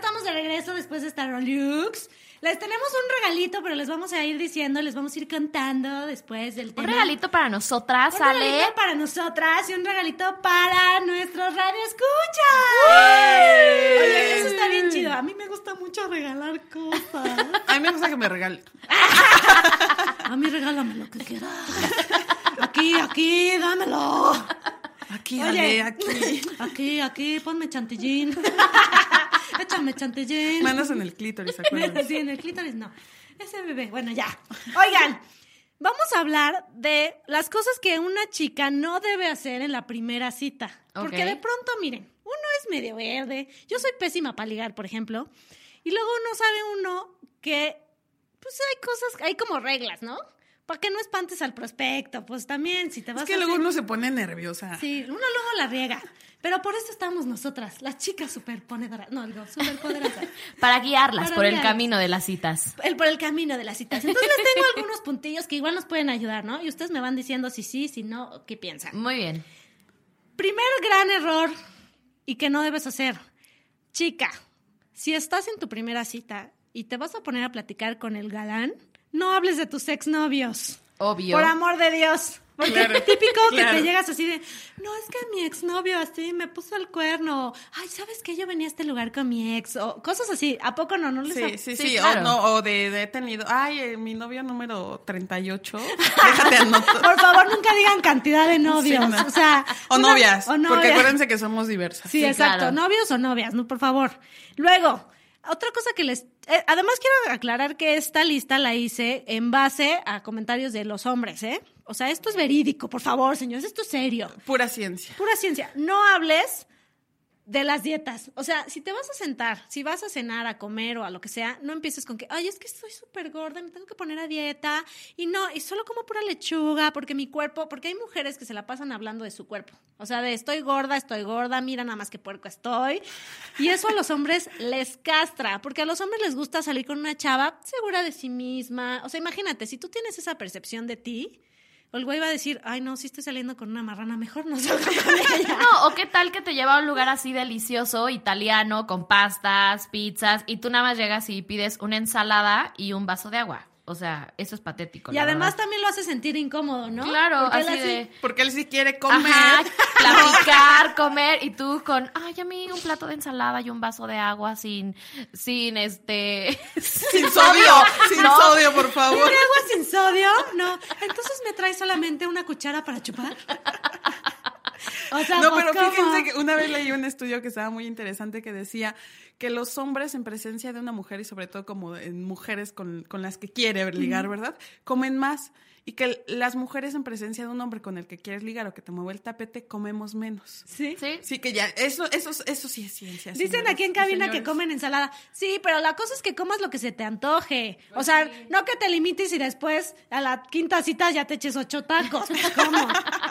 Estamos de regreso después de esta Rolux. Les tenemos un regalito, pero les vamos a ir diciendo, les vamos a ir contando después del Un tema. regalito para nosotras, Un Ale. regalito para nosotras y un regalito para nuestros radio escucha. Oye, eso está bien chido. A mí me gusta mucho regalar cosas. A mí me gusta que me regale. A mí regálame lo que quieras. Aquí, aquí, dámelo. Aquí, Oye, Ale, aquí. Aquí, aquí, ponme chantillín. Échame chantillín. Manos en el clítoris, acuérdense. Sí, en el clítoris no. Ese bebé, bueno, ya. Oigan, vamos a hablar de las cosas que una chica no debe hacer en la primera cita. Porque Ok. de pronto, miren, uno es medio verde. Yo soy pésima para ligar, por ejemplo. Y luego uno sabe uno que, pues hay cosas, hay como reglas, ¿no? Para que no espantes al prospecto, pues también, si te vas Es que a luego hacer- uno se pone nerviosa. Sí, uno luego la riega. Pero por eso estamos nosotras, las chicas superponedoras. No, digo, superpoderosas. Para guiarlas Para por el camino de las citas. el, por el camino de las citas. Entonces les tengo algunos puntillos que igual nos pueden ayudar, ¿no? Y ustedes me van diciendo si sí, si no, qué piensan. Muy bien. Primer gran error y que no debes hacer. Chica, si estás en tu primera cita y te vas a poner a platicar con el galán, no hables de tus exnovios. Obvio. Por amor de Dios. Porque Claro, es típico que te llegas así de, no, es que mi exnovio así me puso el cuerno. Ay, ¿sabes qué? Yo venía a este lugar con mi ex. O cosas así. ¿A poco no? No les Sí, sí, Sí, sí. claro. O, no, o de, de he tenido. Ay, eh, mi novio número 38. Déjate anotar. Por favor, nunca digan cantidad de novios. Sí, no. O sea. O una- novias. o Porque novias. acuérdense que somos diversas. Sí, Sí, exacto. claro. Novios o novias, no, por favor. Luego, otra cosa que les... eh, además quiero aclarar que esta lista la hice en base a comentarios de los hombres, ¿eh? O sea, esto es verídico, por favor, señores, esto es serio. Pura ciencia. Pura ciencia. No hables de las dietas. O sea, si te vas a sentar, si vas a cenar, a comer o a lo que sea, no empieces con que, ay, es que estoy súper gorda, me tengo que poner a dieta. Y no, y solo como pura lechuga, porque mi cuerpo, porque hay mujeres que se la pasan hablando de su cuerpo. O sea, de estoy gorda, estoy gorda, mira nada más que puerco estoy. Y eso a los hombres les castra, porque a los hombres les gusta salir con una chava segura de sí misma. O sea, imagínate, si tú tienes esa percepción de ti, el güey va a decir, ay, no, si estoy saliendo con una marrana, mejor no salgo con ella. No, o qué tal que te lleva a un lugar así delicioso, italiano, con pastas, pizzas, y tú nada más llegas y pides una ensalada y un vaso de agua. O sea, eso es patético. Y la además verdad. también lo hace sentir incómodo, ¿no? Claro, Porque él así de... Porque él sí quiere comer. Ajá, platicar, comer, y tú con, ay, a mí un plato de ensalada y un vaso de agua sin, sin este... Sin sodio. Sin No. sodio, por favor. ¿Tiene agua sin sodio? No. Entonces me trae solamente una cuchara para chupar. O sea, no, pues, pero ¿cómo? fíjense que una vez leí un estudio que estaba muy interesante que decía que los hombres en presencia de una mujer y sobre todo como en mujeres con, con las que quiere ligar, ¿verdad? Comen más y que las mujeres en presencia de un hombre con el que quieres ligar o que te mueve el tapete comemos menos. Sí. Sí. Sí, que ya, eso, eso, eso sí es ciencia. Dicen señores aquí en cabina que comen ensalada. Sí, pero la cosa es que comas lo que se te antoje. O sea, no que te limites y después a la quinta cita ya te eches ocho tacos. Pues, ¿Cómo?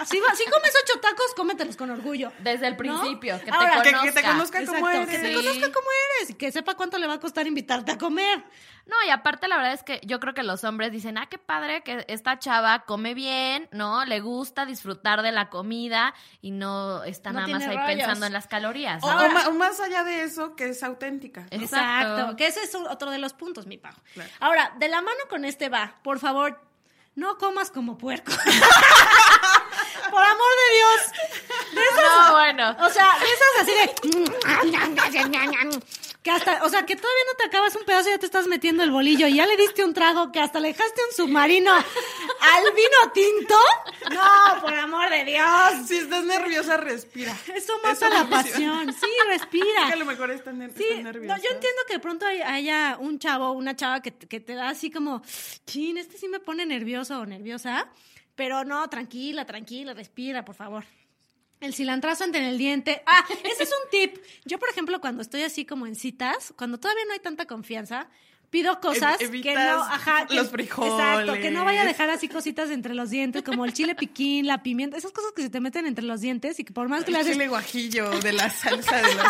Si, si comes ocho tacos, cómetelos con orgullo. Desde el ¿no? principio, que Ahora, te que- conozca. que te conozca como Exacto, eres. que te Sí. conozca como eres y que sepa cuánto le va a costar invitarte a comer. No, y aparte la verdad es que yo creo que los hombres dicen, ah, qué padre que esta chava come bien, ¿no? Le gusta disfrutar de la comida y no está No nada más ahí rollos. pensando en las calorías. O, ¿no? o más allá de eso, que es auténtica. Exacto. Exacto. Que ese es otro de los puntos, mi pavo. Claro. Ahora, de la mano con este va, por favor, no comas como puerco. por amor de Dios. De esas, No, bueno. O sea, de esas así de. Que hasta, o sea, que todavía no te acabas un pedazo y ya te estás metiendo el bolillo y ya le diste un trago que hasta le dejaste un submarino al vino tinto. No, por amor de Dios. Si estás nerviosa, respira. Eso mata la pasión. Sí, respira. Que a lo mejor está, ner- Sí, nerviosa. no, yo entiendo que de pronto hay- haya un chavo o una chava que, que te da así como, chin, este sí me pone nervioso o nerviosa, pero no, tranquila, tranquila, respira, por favor. El cilantrazo ante el diente. Ah, ese es un tip. Yo, por ejemplo, cuando estoy así como en citas, cuando todavía no hay tanta confianza, pido cosas Ev- que no, ajá, que- los frijoles. Exacto, que no vaya a dejar así cositas entre los dientes, como el chile piquín, la pimienta, esas cosas que se te meten entre los dientes y que por más que le El haces chile guajillo de la salsa de los.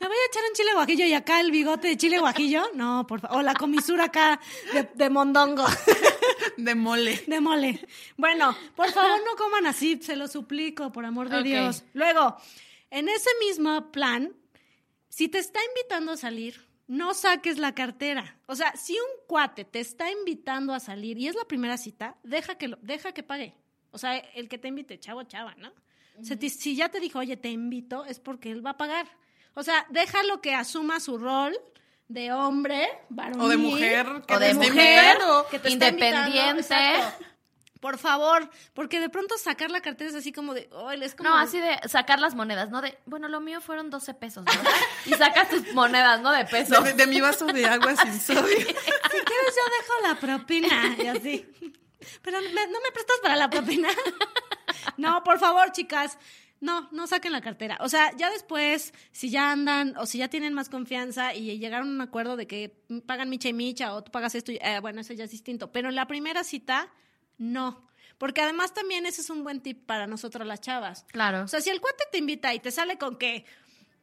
¿Me voy a echar un chile guajillo y acá el bigote de chile guajillo? No, por favor. O la comisura acá de, de mondongo, de mole. de mole. Bueno, por favor no coman así, se lo suplico, por amor de Ok. Dios. Luego, en ese mismo plan, si te está invitando a salir, no saques la cartera. O sea, si un cuate te está invitando a salir y es la primera cita, deja que, lo, deja que pague. O sea, el que te invite, chavo, chava, ¿no? O sea, si ya te dijo, oye, te invito, es porque él va a pagar. O sea, déjalo que asuma su rol de hombre, varonil. O de mujer. que O de te esté mujer. invitando. que te está invitando, Independiente. Por favor, porque de pronto sacar la cartera es así como de, "Ay, es como No, así de sacar las monedas, ¿no? De, bueno, lo mío fueron 12 pesos, ¿no? Y sacas tus monedas, ¿no? De peso. De, de mi vaso de agua sin sodio. si quieres yo dejo la propina y así. Pero me- no me prestas para la propina. No, por favor, chicas. No, no saquen la cartera. O sea, ya después, si ya andan o si ya tienen más confianza y llegaron a un acuerdo de que pagan micha y micha o tú pagas esto, y- eh, bueno, eso ya es distinto. Pero en la primera cita, no. Porque además también ese es un buen tip para nosotros las chavas. Claro. O sea, si el cuate te invita y te sale con que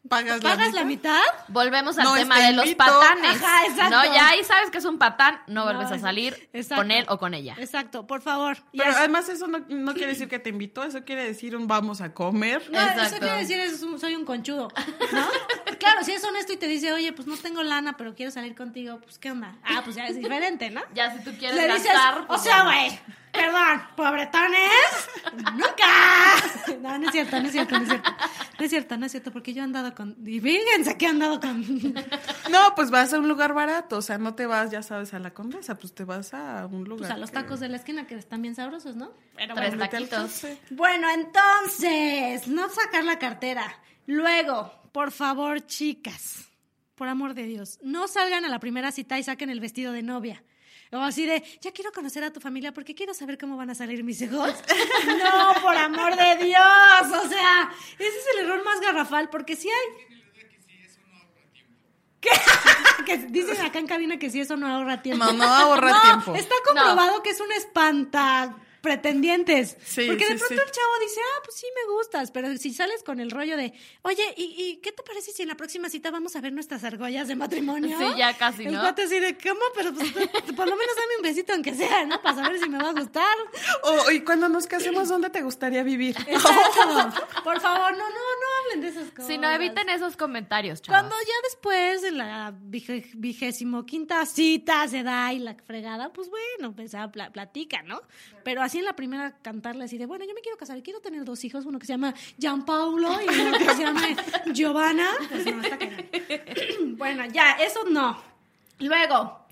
¿Pagas, pagas la mitad, Volvemos al No, tema te de los patanes. Ajá, exacto. No, ya ahí sabes que es un patán, no vuelves No, a salir exacto. con él o con ella. Exacto, por favor. Pero además eso no, no quiere decir que te invitó, eso quiere decir un vamos a comer. No, eso quiere decir es un- soy un conchudo, ¿no? claro, si es honesto y te dice, oye, pues no tengo lana, pero quiero salir contigo, pues ¿qué onda? Ah, pues ya es diferente, ¿no? Ya si tú quieres Le dices, gastar, o pues, sea, bueno. güey, perdón, pobretones, nunca. No, no es cierto, no es cierto, no es cierto. No es cierto, no es cierto, porque yo he andado con, y fíjense que he andado con, No, pues vas a un lugar barato, o sea, no te vas, ya sabes, a la condesa, pues te vas a un lugar. pues a los que- tacos de la esquina que están bien sabrosos, ¿no? Pero Tres bueno, te taquitos. Bueno, entonces, no sacar la cartera. Luego, por favor, chicas, por amor de Dios, no salgan a la primera cita y saquen el vestido de novia. O así de, ya quiero conocer a tu familia porque quiero saber cómo van a salir mis hijos. No, por amor de Dios. O sea, ese es el error más garrafal porque si hay... ¿Qué? que dicen acá en cabina que si eso no ahorra tiempo. No, no ahorra No, tiempo. Está comprobado que es un espanta pretendientes. Sí, Porque de sí, pronto sí. el chavo dice, ah, pues sí me gustas, pero si sales con el rollo de, oye, ¿y, y qué te parece si en la próxima cita vamos a ver nuestras argollas de matrimonio? Sí, ya casi, El ¿no? cuate así de, ¿cómo? Pero pues, por lo menos dame un besito aunque sea, ¿no? Para saber si me va a gustar. O, y cuando nos casemos, ¿dónde te gustaría vivir? Exacto. Por favor, no, no, no hablen de esas cosas. Si no, eviten esos comentarios, chavos. Cuando ya después de la vigésimo quinta cita se da y la fregada, pues bueno, pues ya pla- platica, ¿no? Pero así en la primera cantarle así de, bueno, yo me quiero casar y quiero tener dos hijos, uno que se llama Gianpaulo y uno que se llama Giovanna. Pues no, está cañón. Bueno, ya, eso no. Luego,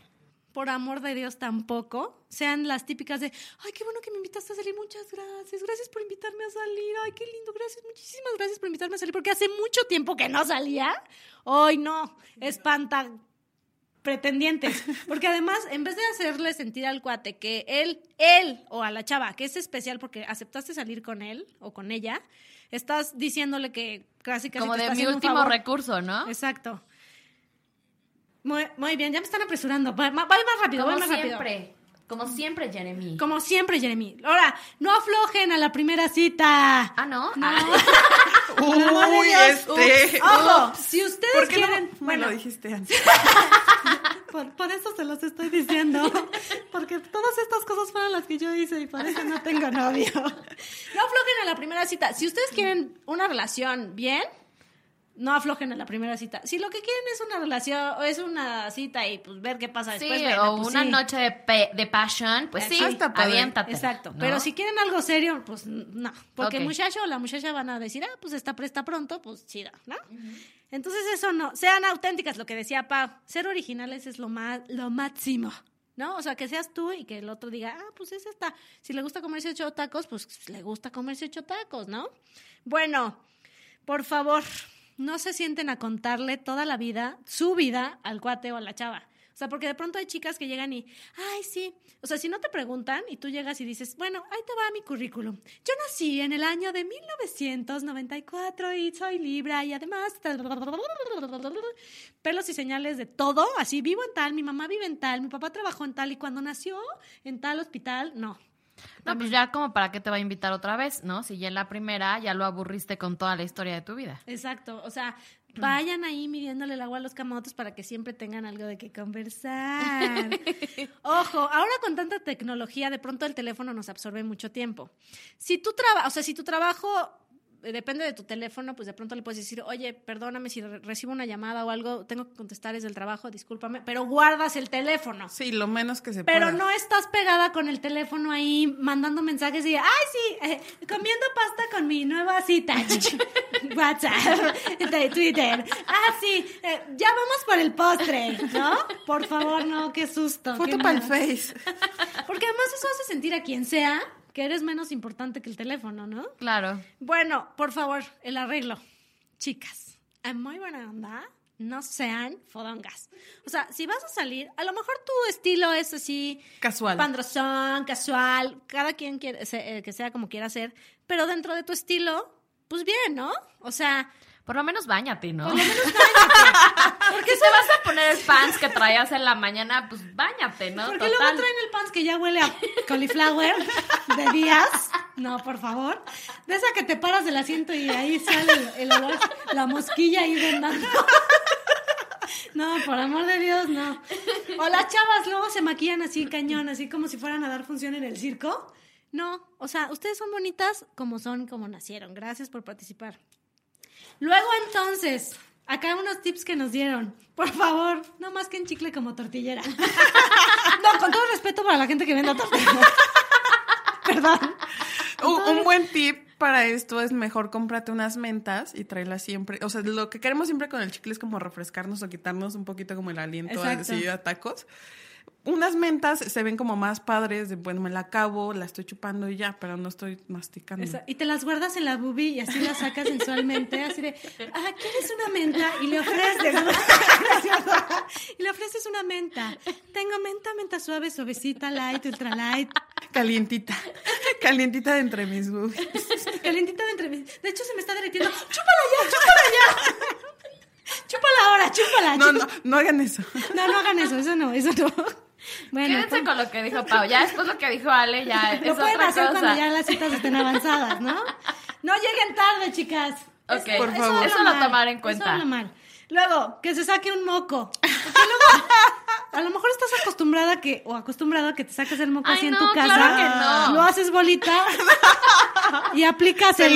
por amor de Dios, tampoco sean las típicas de, ay, qué bueno que me invitaste a salir, muchas gracias, gracias por invitarme a salir, ay, qué lindo, gracias, muchísimas gracias por invitarme a salir, porque hace mucho tiempo que no salía. Hoy no, espanta pretendientes. Porque además, en vez de hacerle sentir al cuate que él, él o a la chava, que es especial porque aceptaste salir con él o con ella, estás diciéndole que casi casi Como te de está mi un último favor. recurso, ¿no? Exacto. Muy, muy bien, ya me están apresurando. Va, va- más rápido, Como más rápido. siempre. Como siempre, Jeremy. Como siempre, Jeremy. Ahora, no aflojen a la primera cita. Ah, ¿no? No. Ah. Uy, este. Ojo, si ustedes ¿Por qué no quieren. bueno, lo dijiste antes? por, por eso se los estoy diciendo. Porque todas estas cosas fueron las que yo hice y por eso no tengo novio. No aflojen a la primera cita. Si ustedes quieren una relación bien, no aflojen a la primera cita. Si lo que quieren es una relación, o es una cita y pues ver qué pasa Sí, después. bueno, o pues una sí. noche de, pe- de passion, pues sí, está padre. aviéntate. Exacto. Pero si quieren algo serio, pues no. Porque Ok. el muchacho o la muchacha van a decir, ah, pues está presta pronto, pues chida, ¿no? Entonces eso no. Sean auténticas, lo que decía Pau. Ser originales es lo, más, lo máximo. ¿No? O sea, que seas tú y que el otro diga, ah, pues es esta. Si le gusta comerse ocho tacos, pues le gusta comerse ocho tacos, ¿no? Bueno, por favor, no se sienten a contarle toda la vida, su vida, al cuate o a la chava. O sea, porque de pronto hay chicas que llegan y, ay, sí. O sea, si no te preguntan y tú llegas y dices, bueno, ahí te va mi currículum. Yo nací en el año de 1994 y soy Libra y además... Pelos y señales de todo, así vivo en tal, mi mamá vive en tal, mi papá trabajó en tal y cuando nació en tal hospital, no. No, pues ya como para qué te va a invitar otra vez, ¿no? Si ya en la primera ya lo aburriste con toda la historia de tu vida. Exacto, o sea, vayan ahí midiéndole el agua a los camotes para que siempre tengan algo de qué conversar. Ojo, ahora con tanta tecnología, de pronto el teléfono nos absorbe mucho tiempo. Si tú trabajas, o sea, si tu trabajo depende de tu teléfono, pues de pronto le puedes decir, oye, perdóname si re- recibo una llamada o algo, tengo que contestar es del trabajo, discúlpame, pero guardas el teléfono. Sí, lo menos que se Pero pueda. no estás pegada con el teléfono ahí mandando mensajes y, ay, sí, eh, comiendo pasta con mi nueva cita. WhatsApp, de Twitter. Ah, sí, eh, ya vamos por el postre, ¿no? Por favor, no, qué susto. Foto para el. Face. Porque además eso hace sentir a quien sea que eres menos importante que el teléfono, ¿no? Claro. Bueno, por favor, el arreglo. Chicas, en muy buena onda, no sean fodongas. O sea, si vas a salir, a lo mejor tu estilo es así... Casual. Pandrosón, casual, cada quien quiere, eh, que sea como quiera ser, pero dentro de tu estilo, pues bien, ¿no? O sea, Por lo menos bañate, ¿no? por lo menos bañate. Porque si te vas a poner el pants que traías en la mañana, pues bañate, ¿no? Porque Total. luego traen el pants que ya huele a cauliflower de días. No, por favor. De esa que te paras del asiento y ahí sale el, el olor, la mosquilla ahí vendando. No, por amor de Dios, no. O las chavas luego se maquillan así cañón, así como si fueran a dar función en el circo. No, o sea, ustedes son bonitas como son, como nacieron. Gracias por participar. Luego entonces, acá unos tips que nos dieron. Por favor, no más que en chicle como tortillera. No, con todo respeto para la gente que vende tortilla. Perdón. Un, un buen tip para esto es mejor cómprate unas mentas y tráelas siempre. O sea, lo que queremos siempre con el chicle es como refrescarnos o quitarnos un poquito como el aliento así a tacos. Unas mentas se ven como más padres, de bueno, me la acabo, la estoy chupando y ya, pero no estoy masticando. Y te las guardas en la boobie y así las sacas sensualmente, así de, ah, ¿quieres una menta? Y le ofreces, y le ofreces una menta. Tengo menta, menta suave, suavecita, light, ultra light, Calientita. Calientita de entre mis boobies. calientita de entre mis- De hecho, se me está derritiendo. ¡Chúpala ya, chúpala ya! Chúpala ahora, chúpala. No, chúpala. no, no hagan eso. No, no hagan eso, eso no, eso no. Bueno, Quédense pues, con lo que dijo Pau. Ya después lo que dijo Ale, ya lo es pueden otra hacer cosa. cuando ya las citas estén avanzadas, ¿no? No lleguen tarde, chicas. Ok, Eso- por eso favor. Eso lo tomar en Eso cuenta. habla mal. Luego, que se saque un moco. Luego, a lo mejor estás acostumbrada que, o acostumbrado a que te saques el moco Ay, así en tu casa. claro que no. Lo haces bolita y aplicas el,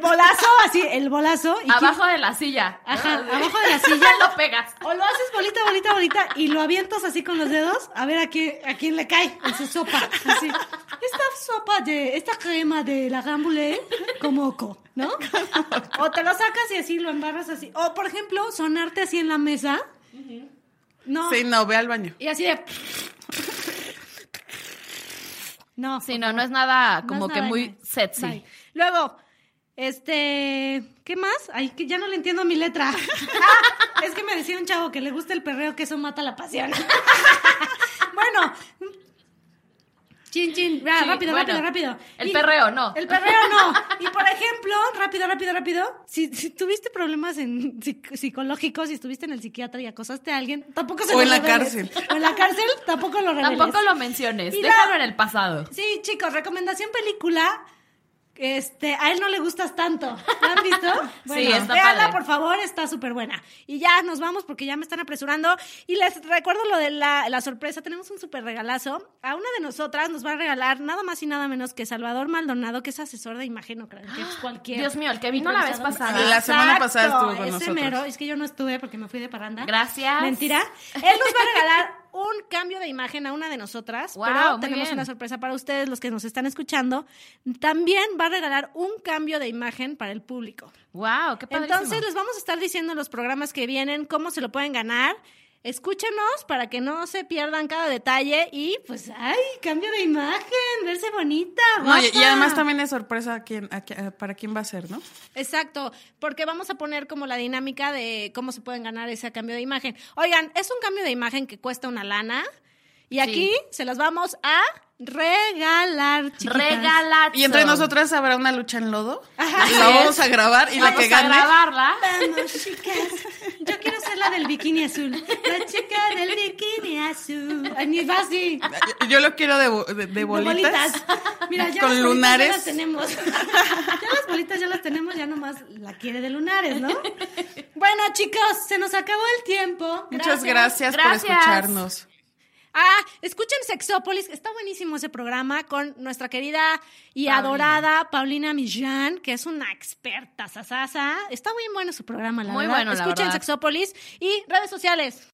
bolazo, así, el bolazo. Y Abajo de la silla. ¿no? Ajá, abajo de la silla. Ya lo pegas. O lo haces bolita, bolita, bolita y lo avientas así con los dedos a ver a quién, a quién le cae en su sopa. Así. Esta sopa de, esta crema de la gambule con moco, ¿no? O te lo sacas y así lo embarras así. O, por ejemplo, sonarte así en la mesa. No. Sí, no, ve al baño. Y así de. No. Sí, no, no es nada No como es que nada muy sexy. Bye. Luego, este. ¿Qué más? Ay, que ya no le entiendo mi letra. Es que me decía un chavo que le gusta el perreo, que eso mata la pasión. bueno. Chin, chin. Sí, rápido, bueno, rápido, rápido. el perreo, no. El perreo no. Y por ejemplo, rápido, rápido, rápido. Si, si tuviste problemas en psic- psicológicos, si estuviste en el psiquiatra y acosaste a alguien, tampoco se O lo en la cárcel. O en la cárcel, tampoco lo reveles. Tampoco lo menciones, Y déjalo la- en el pasado. Sí, chicos, recomendación película. Este, a él no le gustas tanto. ¿La han visto? Sí, está véanla, padre. por favor, está súper buena. Y ya nos vamos porque ya me están apresurando. Y les recuerdo lo de la, la sorpresa. Tenemos un súper regalazo. A una de nosotras nos va a regalar nada más y nada menos que Salvador Maldonado, que es asesor de imagen, que es cualquier. Dios mío, el que vino la vez pasada. La semana pasada estuvo con ese nosotros. mero. Es que yo no estuve porque me fui de parranda. Gracias. Mentira. Él nos va a regalar un cambio de imagen a una de nosotras. Wow, pero tenemos bien. una sorpresa para ustedes, los que nos están escuchando. También va a regalar un cambio de imagen para el público. Wow, qué padrísimo. Entonces les vamos a estar diciendo en los programas que vienen cómo se lo pueden ganar. Escúchenos para que no se pierdan cada detalle y pues, ay, cambio de imagen, verse bonita. No, y, además también es sorpresa a quién, a a- para quién va a ser, ¿no? Exacto, porque vamos a poner como la dinámica de cómo se pueden ganar ese cambio de imagen. Oigan, es un cambio de imagen que cuesta una lana y aquí se los vamos a regalar, chiquitas. Regalar. Y entre nosotras habrá una lucha en lodo. Ajá. la vamos a grabar y la Vamos que a gane. grabarla. Vamos, chicas. Yo quiero ser la del bikini azul. La chica del bikini azul. Ay, ni va así. Yo lo quiero de, bo- de- de De bolitas. Mira, ya Con las bolitas lunares. Ya las tenemos. Ya las bolitas ya las tenemos, ya nomás la quiere de lunares, ¿no? Bueno, chicos, se nos acabó el tiempo. Muchas gracias, Gracias. por escucharnos. Ah, escuchen Sexópolis, está buenísimo ese programa con nuestra querida y Paulina. adorada Paulina Millán, que es una experta sasasa. Está muy bueno su programa, la Muy verdad. bueno, la Escuchen verdad. Sexópolis y redes sociales.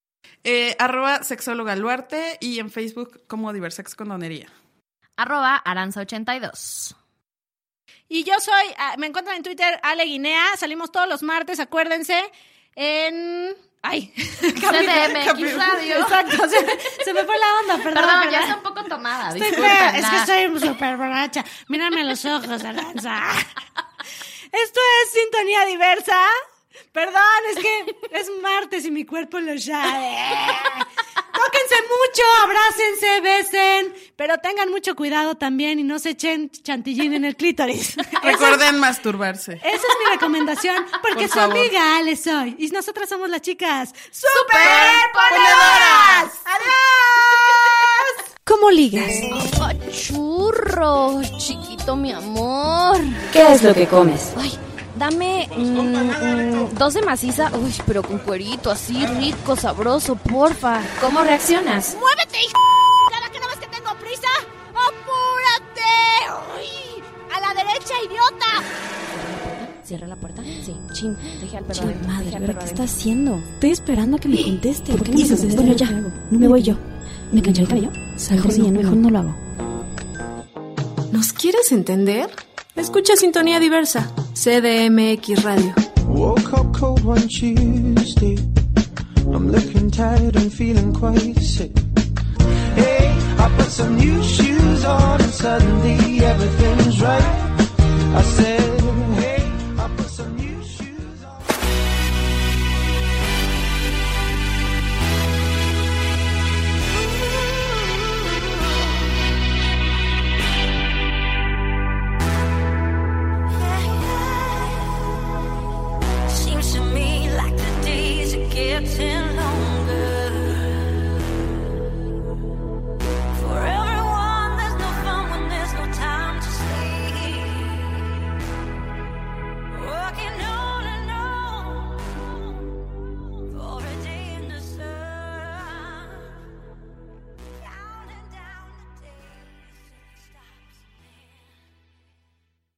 Eh, arroba sexóloga Luarte y en Facebook como Diversex Condonería. Arroba Aranza82. Y yo soy, ah, me encuentran en Twitter, Ale Guinea. Salimos todos los martes, acuérdense, en... Ay, CDMX Radio. Exacto, se, se me fue la onda, perdón. Perdón, perdón. ya está un poco tomada. Estoy fea, es que estoy súper borracha. Mírame los ojos, Aranza. Esto es Sintonía Diversa. Perdón, es que es martes y mi cuerpo lo sabe. Tóquense mucho, abrácense, besen, pero tengan mucho cuidado también y no se echen chantillín en el clítoris. Recuerden masturbarse. esa es mi recomendación, porque Por su amiga Ale soy. Y nosotras somos las chicas ¡Superponedoras! ¡Adiós! ¿Cómo ligas? Churro, chiquito mi amor. ¿Qué es lo que comes? Ay, dame mm, mm, dos de maciza, uy, pero con cuerito, así rico, sabroso, porfa. ¿Cómo reaccionas? ¡Muévete, hija! ¡A la derecha, idiota! ¿Cierra la puerta? Sí. Chin, dejé al perro adentro, madre, al ¿pero perro qué está haciendo? Estoy esperando a que me conteste. ¿Por qué no me esto? Bueno, ya, no me voy yo. ¿Me cansé el cabello? Saldré bien, mejor no lo hago. ¿Nos quieres entender? Escucha Sintonía Diversa, CDMX Radio. Woke up cold one Tuesday. I'm looking tired and feeling quite sick. Hey, I put some new shoes on and suddenly everything's I said